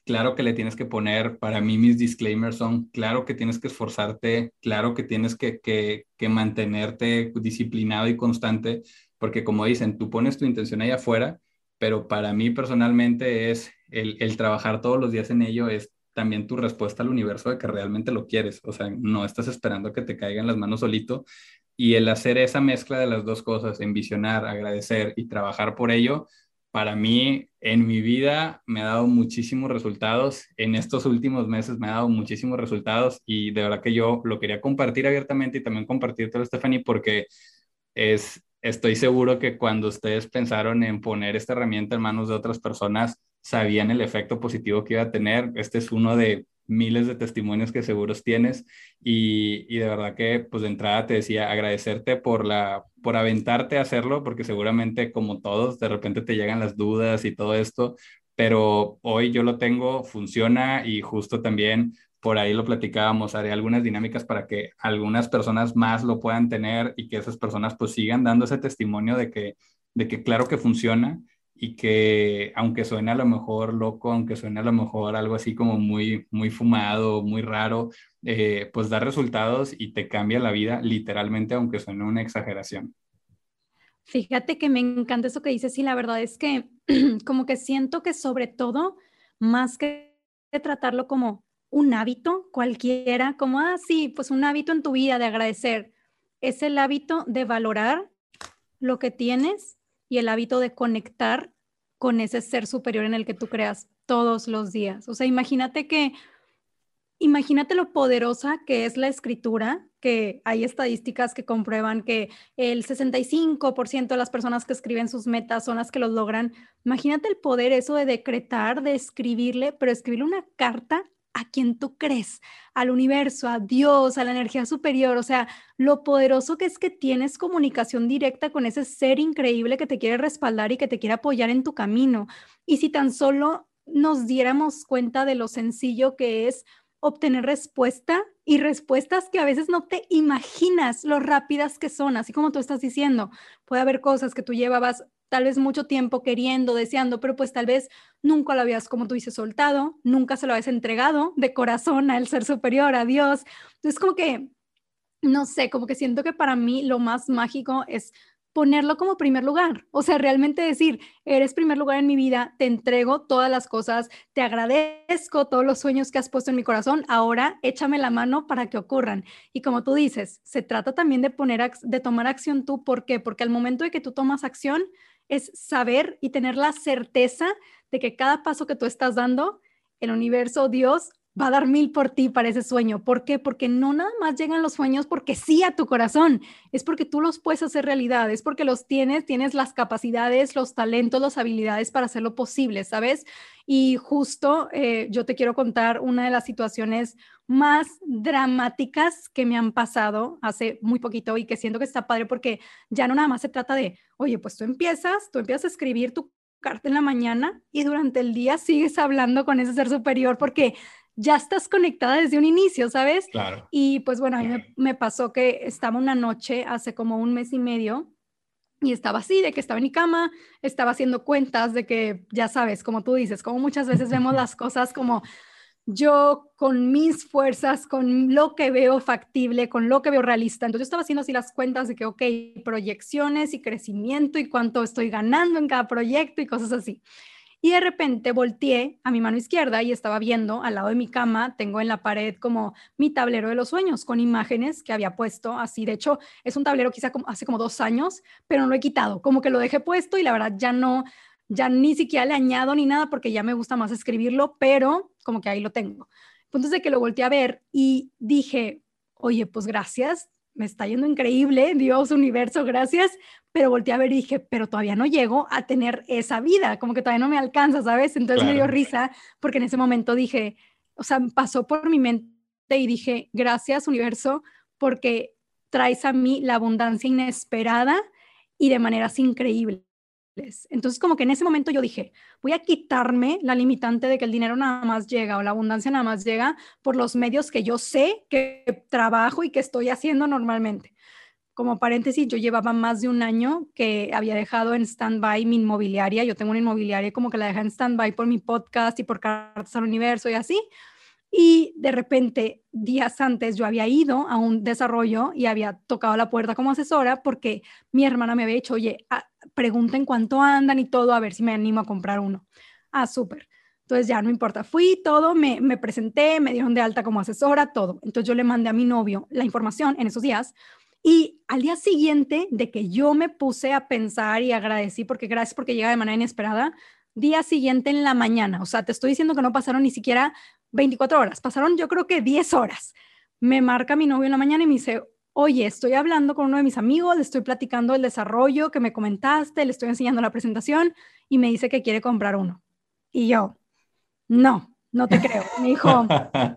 Claro que le tienes que poner, para mí mis disclaimers son, claro que tienes que esforzarte, claro que tienes que, que, que mantenerte disciplinado y constante, porque como dicen, tú pones tu intención allá afuera, pero para mí personalmente es el, el trabajar todos los días en ello, es también tu respuesta al universo de que realmente lo quieres, o sea, no estás esperando que te caigan las manos solito y el hacer esa mezcla de las dos cosas, envisionar, agradecer y trabajar por ello, para mí en mi vida me ha dado muchísimos resultados. En estos últimos meses me ha dado muchísimos resultados y de verdad que yo lo quería compartir abiertamente y también compartirte, Stephanie, porque es, estoy seguro que cuando ustedes pensaron en poner esta herramienta en manos de otras personas, sabían el efecto positivo que iba a tener. Este es uno de miles de testimonios que seguros tienes y, y, de verdad que pues de entrada te decía agradecerte por la por aventarte a hacerlo porque seguramente como todos de repente te llegan las dudas y todo esto pero hoy yo lo tengo funciona y justo también por ahí lo platicábamos haré algunas dinámicas para que algunas personas más lo puedan tener y que esas personas pues sigan dando ese testimonio de que de que claro que funciona y que aunque suene a lo mejor loco, aunque suene a lo mejor algo así como muy, muy fumado, muy raro, eh, pues da resultados y te cambia la vida literalmente, aunque suene una exageración. Fíjate que me encanta eso que dices y la verdad es que como que siento que sobre todo, más que tratarlo como un hábito cualquiera, como, ah, sí, pues un hábito en tu vida de agradecer, es el hábito de valorar lo que tienes y el hábito de conectar con ese ser superior en el que tú creas todos los días. O sea, imagínate que, imagínate lo poderosa que es la escritura, que hay estadísticas que comprueban que el 65% de las personas que escriben sus metas son las que los logran. Imagínate el poder eso de decretar, de escribirle, pero escribirle una carta a quien tú crees, al universo, a Dios, a la energía superior, o sea, lo poderoso que es que tienes comunicación directa con ese ser increíble que te quiere respaldar y que te quiere apoyar en tu camino. Y si tan solo nos diéramos cuenta de lo sencillo que es obtener respuesta y respuestas que a veces no te imaginas lo rápidas que son, así como tú estás diciendo. Puede haber cosas que tú llevabas tal vez mucho tiempo queriendo, deseando, pero pues tal vez nunca lo habías, como tú dices, soltado, nunca se lo habías entregado de corazón al ser superior, a Dios. Entonces, como que, no sé, como que siento que para mí lo más mágico es ponerlo como primer lugar. O sea, realmente decir, eres primer lugar en mi vida, te entrego todas las cosas, te agradezco todos los sueños que has puesto en mi corazón, ahora échame la mano para que ocurran. Y como tú dices, se trata también de poner de tomar acción tú, ¿por qué? Porque al momento de que tú tomas acción es saber y tener la certeza de que cada paso que tú estás dando, el universo, Dios, va a dar mil por ti para ese sueño. ¿Por qué? Porque no nada más llegan los sueños porque sí a tu corazón, es porque tú los puedes hacer realidad, es porque los tienes, tienes las capacidades, los talentos, las habilidades para hacerlo posible, ¿sabes? Y justo eh, yo te quiero contar una de las situaciones más dramáticas que me han pasado hace muy poquito y que siento que está padre porque ya no nada más se trata de, oye, pues tú empiezas, tú empiezas a escribir tu carta en la mañana y durante el día sigues hablando con ese ser superior porque ya estás conectada desde un inicio, ¿sabes? Claro. Y pues bueno, a mí me, pasó que estaba una noche hace como un mes y medio y estaba así, de que estaba en mi cama, estaba haciendo cuentas de que, ya sabes, como tú dices, como muchas veces vemos las cosas como yo con mis fuerzas, con lo que veo factible, con lo que veo realista. Entonces yo estaba haciendo así las cuentas de que, ok, proyecciones y crecimiento y cuánto estoy ganando en cada proyecto y cosas así. Y de repente volteé a mi mano izquierda y estaba viendo al lado de mi cama, tengo en la pared como mi tablero de los sueños con imágenes que había puesto así. De hecho, es un tablero quizá como, hace como dos años, pero no lo he quitado, como que lo dejé puesto y la verdad ya no, ya ni siquiera le añado ni nada porque ya me gusta más escribirlo, pero como que ahí lo tengo. Entonces de que lo volteé a ver y dije, oye, pues gracias, me está yendo increíble, Dios, universo, gracias, pero volteé a ver y dije, pero todavía no llego a tener esa vida, como que todavía no me alcanza, ¿sabes? Entonces me dio risa porque en ese momento dije, o sea, pasó por mi mente y dije, gracias universo, porque traes a mí la abundancia inesperada y de maneras increíbles. Entonces, como que en ese momento yo dije, voy a quitarme la limitante de que el dinero nada más llega o la abundancia nada más llega por los medios que yo sé que trabajo y que estoy haciendo normalmente. Como paréntesis, yo llevaba más de un año que había dejado en stand-by mi inmobiliaria. Yo tengo una inmobiliaria como que la dejé en stand-by por mi podcast y por Cartas al Universo y así. Y de repente, días antes, yo había ido a un desarrollo y había tocado la puerta como asesora porque mi hermana me había dicho, oye, ah, pregunten cuánto andan y todo, a ver si me animo a comprar uno. Ah, súper. Entonces ya no importa, fui todo, me, me presenté, me dieron de alta como asesora, todo. Entonces yo le mandé a mi novio la información en esos días y al día siguiente de que yo me puse a pensar y agradecí, porque gracias porque llega de manera inesperada, día siguiente en la mañana, o sea, te estoy diciendo que no pasaron ni siquiera 24 horas, pasaron yo creo que 10 horas. Me marca mi novio en la mañana y me dice, oye, estoy hablando con uno de mis amigos, le estoy platicando el desarrollo que me comentaste, le estoy enseñando la presentación y me dice que quiere comprar uno. Y yo, no, no te creo. Me dijo,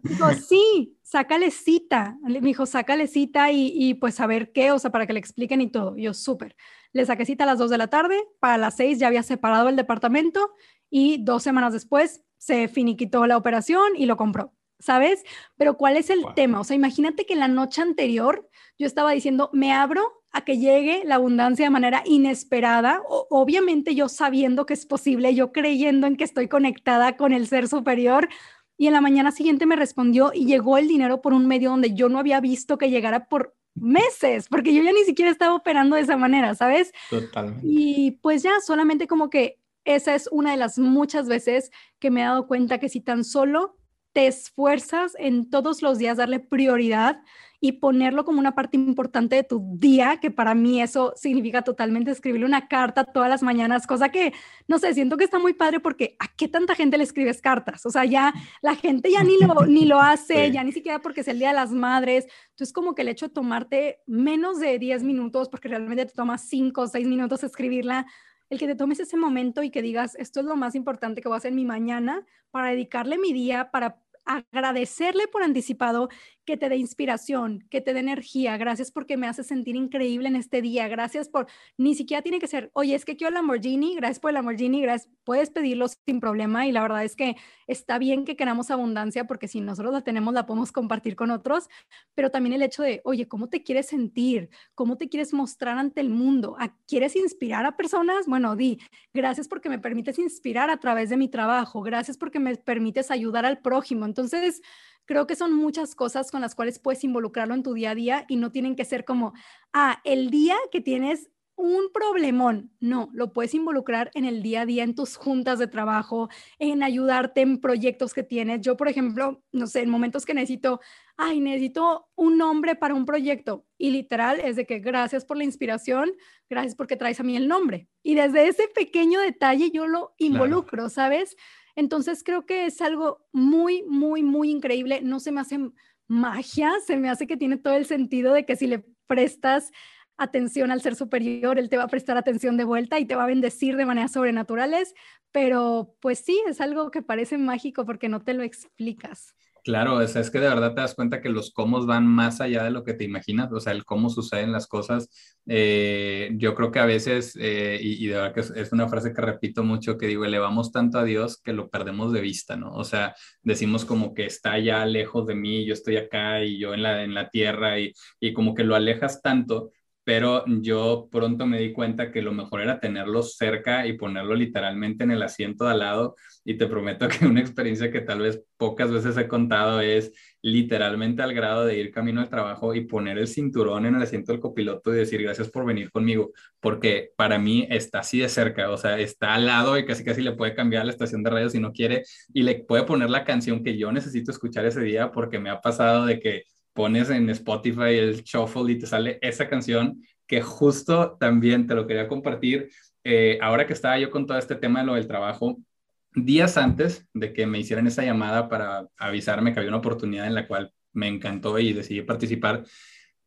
dijo sí, sácale cita. Me dijo, sácale cita y, y, pues a ver qué, o sea, para que le expliquen y todo. Y yo, súper. Le saqué cita a las 2 de la tarde, para las 6 ya había separado el departamento y dos semanas después se finiquitó la operación y lo compró, ¿sabes? Pero ¿cuál es el tema? O sea, imagínate que la noche anterior yo estaba diciendo, me abro a que llegue la abundancia de manera inesperada, obviamente yo sabiendo que es posible, yo creyendo en que estoy conectada con el ser superior. Y en la mañana siguiente me respondió y llegó el dinero por un medio donde yo no había visto que llegara por meses, porque yo ya ni siquiera estaba operando de esa manera, ¿sabes? Totalmente. Y pues ya solamente como que esa es una de las muchas veces que me he dado cuenta que si tan solo te esfuerzas en todos los días darle prioridad y ponerlo como una parte importante de tu día, que para mí eso significa totalmente escribirle una carta todas las mañanas, cosa que, no sé, siento que está muy padre porque ¿a qué tanta gente le escribes cartas? O sea, ya la gente ya ni lo, ni lo hace, ya ni siquiera porque es el Día de las Madres. Entonces, como que el hecho de tomarte menos de 10 minutos, porque realmente te toma 5 o 6 minutos escribirla, el que te tomes ese momento y que digas, esto es lo más importante que voy a hacer mi mañana para dedicarle mi día, para agradecerle por anticipado que te dé inspiración, que te dé energía. Gracias porque me hace sentir increíble en este día. Gracias por, ni siquiera tiene que ser, oye, es que quiero el Lamborghini, gracias por el Lamborghini, gracias, puedes pedirlo sin problema y la verdad es que está bien que queramos abundancia porque si nosotros la tenemos la podemos compartir con otros, pero también el hecho de, oye, ¿cómo te quieres sentir? ¿Cómo te quieres mostrar ante el mundo? ¿Quieres inspirar a personas? Bueno, di, gracias porque me permites inspirar a través de mi trabajo, gracias porque me permites ayudar al prójimo. Entonces, creo que son muchas cosas con las cuales puedes involucrarlo en tu día a día y no tienen que ser como, ah, el día que tienes un problemón. No, lo puedes involucrar en el día a día, en tus juntas de trabajo, en ayudarte en proyectos que tienes. Yo, por ejemplo, no sé, en momentos que necesito, ay, necesito un nombre para un proyecto. Y literal es de que gracias por la inspiración, gracias porque traes a mí el nombre. Y desde ese pequeño detalle yo lo involucro, ¿sabes? Entonces creo que es algo muy, muy, muy increíble. No se me hace magia, se me hace que tiene todo el sentido de que si le prestas atención al ser superior, él te va a prestar atención de vuelta y te va a bendecir de maneras sobrenaturales, pero pues sí, es algo que parece mágico porque no te lo explicas. Claro, es, es que de verdad te das cuenta que los cómo van más allá de lo que te imaginas, o sea, el cómo suceden las cosas. Eh, yo creo que a veces, eh, y, de verdad que es, una frase que repito mucho, que digo, elevamos tanto a Dios que lo perdemos de vista, ¿no? O sea, decimos como que está ya lejos de mí, yo estoy acá y yo en la, en la tierra, y, y como que lo alejas tanto pero yo pronto me di cuenta que lo mejor era tenerlo cerca y ponerlo literalmente en el asiento de al lado. Y te prometo que una experiencia que tal vez pocas veces he contado es literalmente al grado de ir camino al trabajo y poner el cinturón en el asiento del copiloto y decir gracias por venir conmigo, porque para mí está así de cerca, o sea, está al lado y casi casi le puede cambiar la estación de radio si no quiere y le puede poner la canción que yo necesito escuchar ese día porque me ha pasado de que pones en Spotify el shuffle y te sale esa canción que justo también te lo quería compartir. Eh, ahora que estaba yo con todo este tema de lo del trabajo, días antes de que me hicieran esa llamada para avisarme que había una oportunidad en la cual me encantó y decidí participar,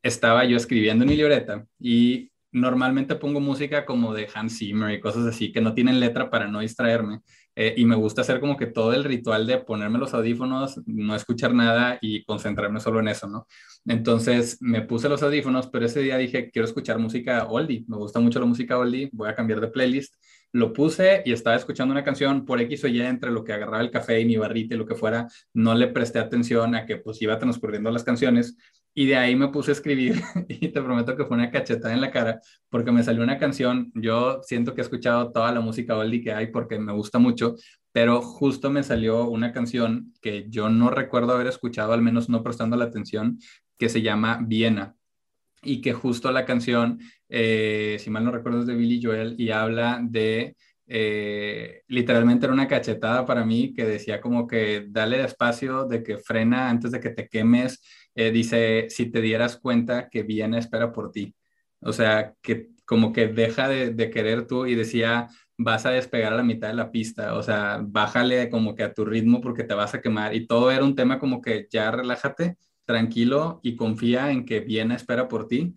estaba yo escribiendo en mi libreta y normalmente pongo música como de Hans Zimmer y cosas así que no tienen letra para no distraerme. Eh, y me gusta hacer como que todo el ritual de ponerme los audífonos, no escuchar nada y concentrarme solo en eso, ¿no? Entonces me puse los audífonos, pero ese día dije, quiero escuchar música oldie, me gusta mucho la música oldie, voy a cambiar de playlist. Lo puse y estaba escuchando una canción por X o Y entre lo que agarraba el café y mi barrita y lo que fuera, no le presté atención a que pues iba transcurriendo las canciones y de ahí me puse a escribir y te prometo que fue una cachetada en la cara porque me salió una canción. Yo siento que he escuchado toda la música oldie que hay porque me gusta mucho, pero justo me salió una canción que yo no recuerdo haber escuchado, al menos no prestando la atención, que se llama Viena y que justo la canción, eh, si mal no recuerdo, es de Billy Joel y habla de eh, literalmente era una cachetada para mí que decía como que dale despacio, de que frena antes de que te quemes, eh, dice, si te dieras cuenta que viene, espera por ti. O sea, que como que deja de, querer tú y decía, vas a despegar a la mitad de la pista, o sea, bájale como que a tu ritmo porque te vas a quemar. Y todo era un tema como que ya relájate, tranquilo y confía en que viene, espera por ti.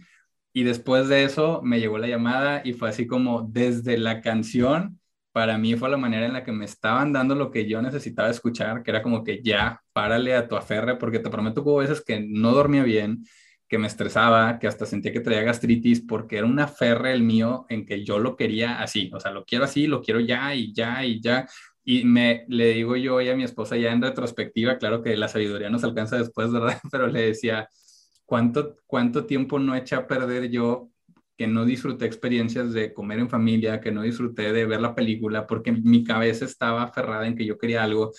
Y después de eso me llegó la llamada y fue así como desde la canción para mí fue la manera en la que me estaban dando lo que yo necesitaba escuchar, que era como que ya, párale a tu aferre, porque te prometo que hubo veces que no dormía bien, que me estresaba, que hasta sentía que traía gastritis, porque era un aferre el mío en que yo lo quería así, o sea, lo quiero así, lo quiero ya y ya y ya. Y me le digo yo a mi esposa ya en retrospectiva, claro que la sabiduría nos alcanza después, ¿verdad? Pero le decía, ¿cuánto, cuánto tiempo no eché a perder yo que no disfruté experiencias de comer en familia, que no disfruté de ver la película, porque mi cabeza estaba aferrada en que yo quería algo,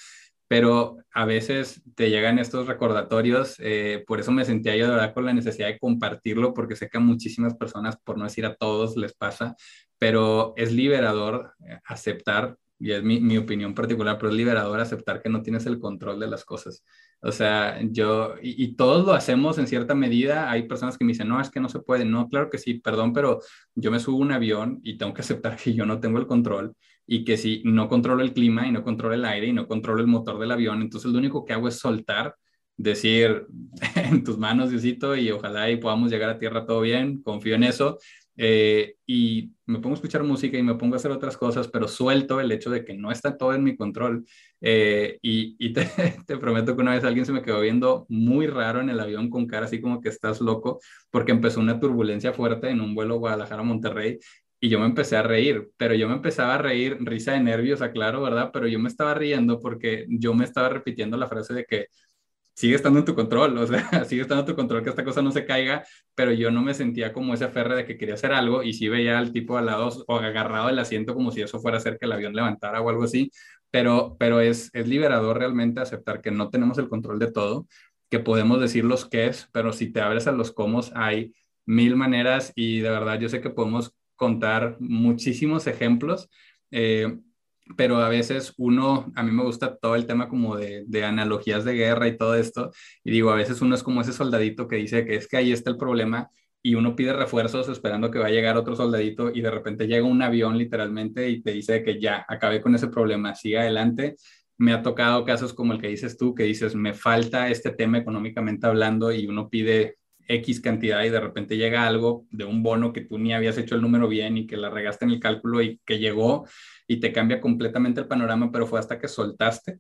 pero a veces te llegan estos recordatorios, eh, por eso me sentía yo de verdad con la necesidad de compartirlo, porque sé que a muchísimas personas, por no decir a todos, les pasa, pero es liberador eh, aceptar y es mi, mi, opinión particular, pero es liberador aceptar que no tienes el control de las cosas. O sea, yo, y, todos lo hacemos en cierta medida. Hay personas que me dicen, no, es que no se puede. No, claro que sí, perdón, pero yo me subo a un avión y tengo que aceptar que yo no tengo el control y que si no controlo el clima y no controlo el aire y no controlo el motor del avión, entonces lo único que hago es soltar, decir en tus manos, Diosito, y ojalá y podamos llegar a tierra todo bien, confío en eso eh, y me pongo a escuchar música y me pongo a hacer otras cosas, pero suelto el hecho de que no está todo en mi control. Eh, y, te, te, prometo que una vez alguien se me quedó viendo muy raro en el avión con cara así como que estás loco, porque empezó una turbulencia fuerte en un vuelo Guadalajara-Monterrey y yo me empecé a reír, pero yo me empezaba a reír, risa de nervios, aclaro, ¿verdad? Pero yo me estaba riendo porque yo me estaba repitiendo la frase de que sigue estando en tu control, o sea, sigue estando en tu control que esta cosa no se caiga, pero yo no me sentía como ese aferre de que quería hacer algo y sí veía al tipo al lado o agarrado del asiento como si eso fuera a hacer que el avión levantara o algo así, pero, pero es, es liberador realmente aceptar que no tenemos el control de todo, que podemos decir los qué es, pero si te abres a los cómo hay mil maneras y de verdad yo sé que podemos contar muchísimos ejemplos. Eh, pero a veces uno, a mí me gusta todo el tema como de, de, analogías de guerra y todo esto, y digo, a veces uno es como ese soldadito que dice que es que ahí está el problema y uno pide refuerzos esperando que va a llegar otro soldadito y de repente llega un avión literalmente y te dice que ya, acabé con ese problema, sigue adelante. Me ha tocado casos como el que dices tú, que dices, me falta este tema económicamente hablando y uno pide X cantidad y de repente llega algo de un bono que tú ni habías hecho el número bien y que la regaste en el cálculo y que llegó y te cambia completamente el panorama, pero fue hasta que soltaste.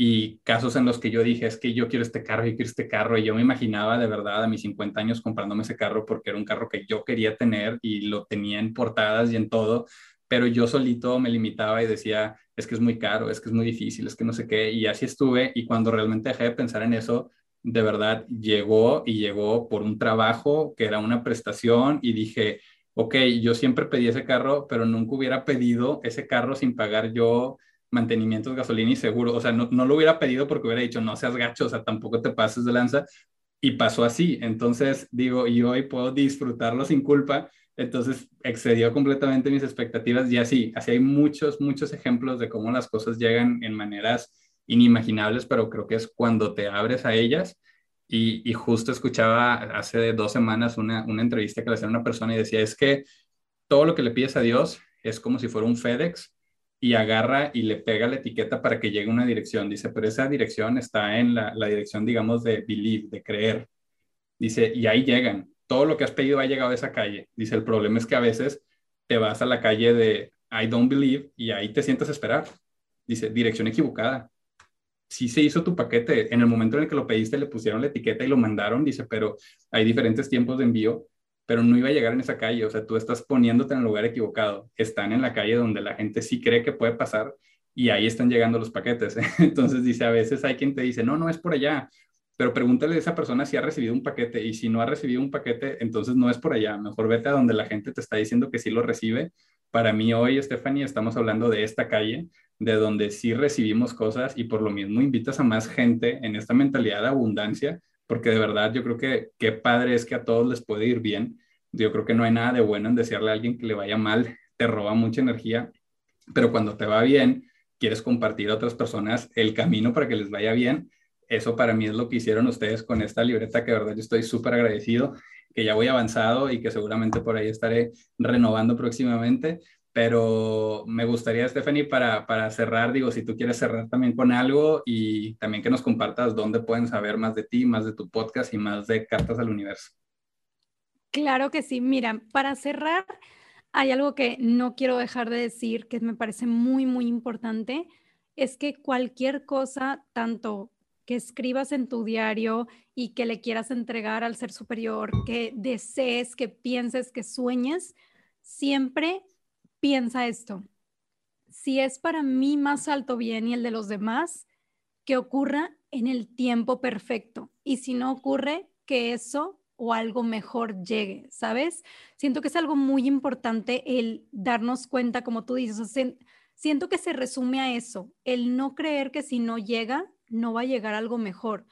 Y casos en los que yo dije, es que yo quiero este carro, yo quiero este carro, y yo me imaginaba de verdad a mis 50 años comprándome ese carro porque era un carro que yo quería tener y lo tenía en portadas y en todo, pero yo solito me limitaba y decía, es que es muy caro, es que es muy difícil, es que no sé qué, y así estuve, y cuando realmente dejé de pensar en eso, de verdad llegó y llegó por un trabajo que era una prestación y dije, ok, yo siempre pedí ese carro, pero nunca hubiera pedido ese carro sin pagar yo mantenimientos, gasolina y seguro. O sea, no, no lo hubiera pedido porque hubiera dicho, no seas gacho, o sea, tampoco te pases de lanza. Y pasó así. Entonces, digo, y hoy puedo disfrutarlo sin culpa. Entonces, excedió completamente mis expectativas y así, así hay muchos, muchos ejemplos de cómo las cosas llegan en maneras inimaginables, pero creo que es cuando te abres a ellas y, justo escuchaba hace dos semanas una, una entrevista que le hacía una persona y decía, es que todo lo que le pides a Dios es como si fuera un FedEx y agarra y le pega la etiqueta para que llegue a una dirección. Dice, pero esa dirección está en la, la dirección, digamos, de believe, de creer. Dice, y ahí llegan. todo lo que has pedido ha llegado a esa calle. Dice, el problema es que a veces te vas a la calle de I don't believe y ahí te sientas a esperar. Dice, dirección equivocada. Sí se hizo tu paquete. En el momento en el que lo pediste le pusieron la etiqueta y lo mandaron. Dice, pero hay diferentes tiempos de envío, pero no iba a llegar en esa calle. O sea, tú estás poniéndote en el lugar equivocado. Están en la calle donde la gente sí cree que puede pasar y ahí están llegando los paquetes. Entonces dice, a veces hay quien te dice, no, no es por allá, pero pregúntale a esa persona si ha recibido un paquete y si no ha recibido un paquete, entonces no es por allá. Mejor vete a donde la gente te está diciendo que sí lo recibe. Para mí hoy, Stephanie, estamos hablando de esta calle, de donde sí recibimos cosas y por lo mismo invitas a más gente en esta mentalidad de abundancia, porque de verdad yo creo que qué padre es que a todos les puede ir bien. Yo creo que no hay nada de bueno en decirle a alguien que le vaya mal, te roba mucha energía, pero cuando te va bien, quieres compartir a otras personas el camino para que les vaya bien eso para mí es lo que hicieron ustedes con esta libreta, que de verdad yo estoy súper agradecido, que ya voy avanzado y que seguramente por ahí estaré renovando próximamente. Pero me gustaría, Stephanie, para, para cerrar, digo, si tú quieres cerrar también con algo y también que nos compartas dónde pueden saber más de ti, más de tu podcast y más de Cartas al Universo. Claro que sí. Mira, para cerrar, hay algo que no quiero dejar de decir que me parece muy, muy importante, es que cualquier cosa, tanto que escribas en tu diario y que le quieras entregar al ser superior, que desees, que pienses, que sueñes, siempre piensa esto. Si es para mí más alto bien y el de los demás, que ocurra en el tiempo perfecto. Y si no ocurre, que eso o algo mejor llegue, ¿sabes? Siento que es algo muy importante el darnos cuenta, como tú dices, siento que se resume a eso, el no creer que si no llega, no va a llegar algo mejor.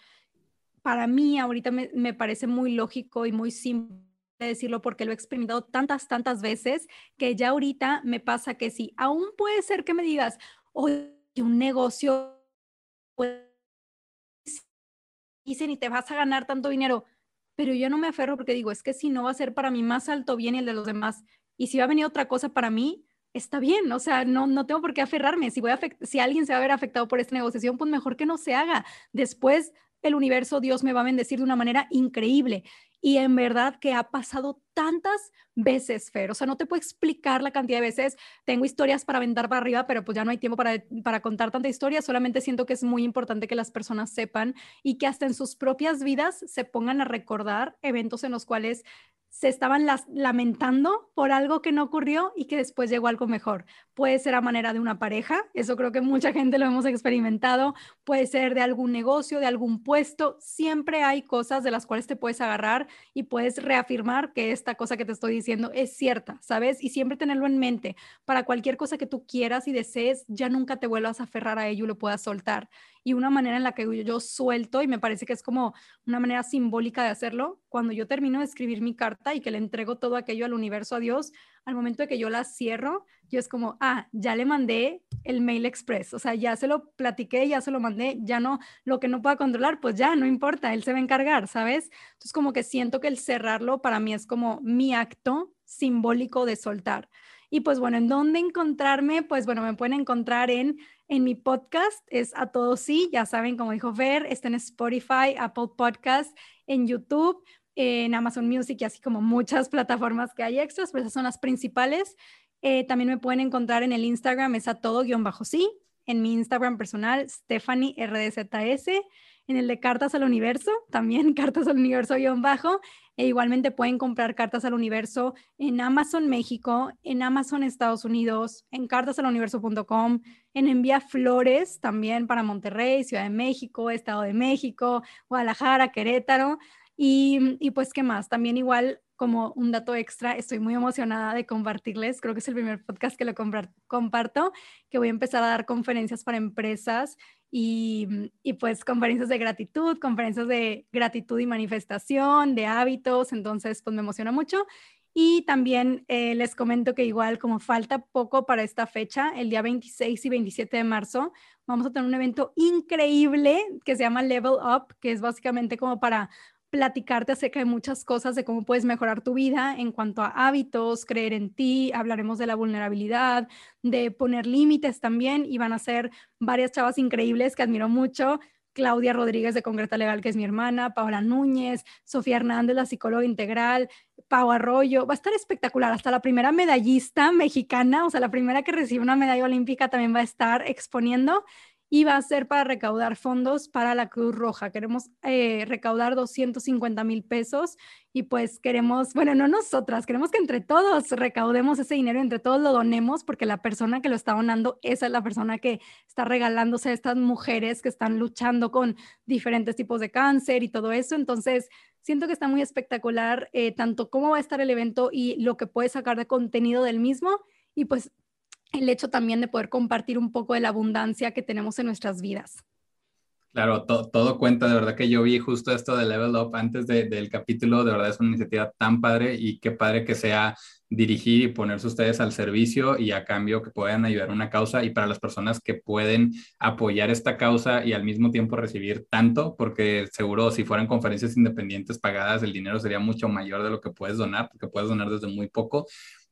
Para mí ahorita me, parece muy lógico y muy simple decirlo porque lo he experimentado tantas, tantas veces que ya ahorita me pasa que sí, aún puede ser que me digas, oye, un negocio dicen y te vas a ganar tanto dinero, pero yo no me aferro porque digo, es que si no va a ser para mí más alto bien y el de los demás, y si va a venir otra cosa para mí, está bien, o sea, no, no tengo por qué aferrarme. Si, voy a si alguien se va a ver afectado por esta negociación, pues mejor que no se haga. Después el universo, Dios me va a bendecir de una manera increíble. Y en verdad que ha pasado tantas veces, Fer. O sea, no te puedo explicar la cantidad de veces. Tengo historias para aventar para arriba, pero pues ya no hay tiempo para, para contar tanta historia. Solamente siento que es muy importante que las personas sepan y que hasta en sus propias vidas se pongan a recordar eventos en los cuales se estaban las, lamentando por algo que no ocurrió y que después llegó algo mejor. Puede ser a manera de una pareja, eso creo que mucha gente lo hemos experimentado, puede ser de algún negocio, de algún puesto, siempre hay cosas de las cuales te puedes agarrar y puedes reafirmar que esta cosa que te estoy diciendo es cierta, ¿sabes? Y siempre tenerlo en mente, para cualquier cosa que tú quieras y desees, ya nunca te vuelvas a aferrar a ello y lo puedas soltar y una manera en la que yo suelto, y me parece que es como una manera simbólica de hacerlo, cuando yo termino de escribir mi carta y que le entrego todo aquello al universo, a Dios, al momento de que yo la cierro, yo es como, ah, ya le mandé el mail express, o sea, ya se lo platiqué, ya se lo mandé, ya no, lo que no pueda controlar, pues ya, no importa, él se va a encargar, ¿sabes? Entonces como que siento que el cerrarlo para mí es como mi acto simbólico de soltar. Y pues bueno, ¿en dónde encontrarme? Pues bueno, me pueden encontrar en, en mi podcast, es A Todos Sí, ya saben, como dijo Ver, está en Spotify, Apple Podcast, en YouTube, en Amazon Music y así como muchas plataformas que hay extras, pero esas son las principales. Eh, también me pueden encontrar en el Instagram, es a todo guion bajo sí, en mi Instagram personal, Stephanie RDZS, en el de Cartas al Universo, también Cartas al Universo guion bajo, e igualmente pueden comprar Cartas al Universo en Amazon México, en Amazon Estados Unidos, en cartasaluniverso.com, en Envía Flores también para Monterrey, Ciudad de México, Estado de México, Guadalajara, Querétaro. Y, y pues, ¿qué más? También igual como un dato extra, estoy muy emocionada de compartirles, creo que es el primer podcast que lo comparto, que voy a empezar a dar conferencias para empresas y, y, pues conferencias de gratitud, conferencias de gratitud y manifestación, de hábitos, entonces pues me emociona mucho. Y también eh, les comento que igual como falta poco para esta fecha, el día 26 y 27 de marzo, vamos a tener un evento increíble que se llama Level Up, que es básicamente como para platicarte acerca de muchas cosas de cómo puedes mejorar tu vida en cuanto a hábitos, creer en ti, hablaremos de la vulnerabilidad, de poner límites también y van a ser varias chavas increíbles que admiro mucho. Claudia Rodríguez de Concreta Legal, que es mi hermana, Paola Núñez, Sofía Hernández, la psicóloga integral, Pau Arroyo. Va a estar espectacular. Hasta la primera medallista mexicana, o sea, la primera que recibe una medalla olímpica también va a estar exponiendo y va a ser para recaudar fondos para la Cruz Roja. Queremos eh, recaudar 250 mil pesos y pues queremos, bueno, no nosotras, queremos que entre todos recaudemos ese dinero, entre todos lo donemos, porque la persona que lo está donando, esa es la persona que está regalándose a estas mujeres que están luchando con diferentes tipos de cáncer y todo eso. Entonces, siento que está muy espectacular, eh, tanto cómo va a estar el evento y lo que puede sacar de contenido del mismo. Y pues el hecho también de poder compartir un poco de la abundancia que tenemos en nuestras vidas. Claro, todo cuenta, de verdad que yo vi justo esto de Level Up antes del capítulo, de verdad es una iniciativa tan padre y qué padre que sea dirigir y ponerse ustedes al servicio y a cambio que puedan ayudar a una causa y para las personas que pueden apoyar esta causa y al mismo tiempo recibir tanto, porque seguro si fueran conferencias independientes pagadas, el dinero sería mucho mayor de lo que puedes donar, porque puedes donar desde muy poco.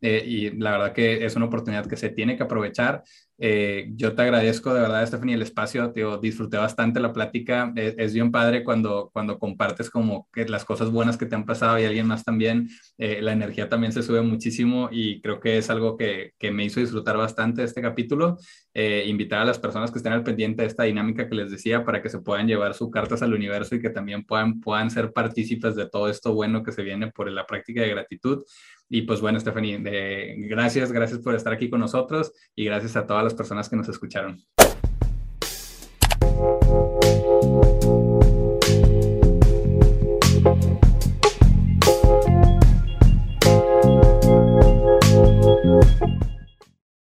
Eh, y la verdad que es una oportunidad que se tiene que aprovechar. Eh, yo te agradezco de verdad, Stephanie, el espacio, tío, disfruté bastante la plática. Es, bien padre cuando, cuando compartes como que las cosas buenas que te han pasado y alguien más también, eh, la energía también se sube muchísimo y creo que es algo que, que me hizo disfrutar bastante este capítulo. invitar a las personas que estén al pendiente de esta dinámica que les decía para que se puedan llevar sus cartas al universo y que también puedan, puedan ser partícipes de todo esto bueno que se viene por la práctica de gratitud. Y pues bueno, Stephanie, gracias, gracias por estar aquí con nosotros y gracias a todas las personas que nos escucharon.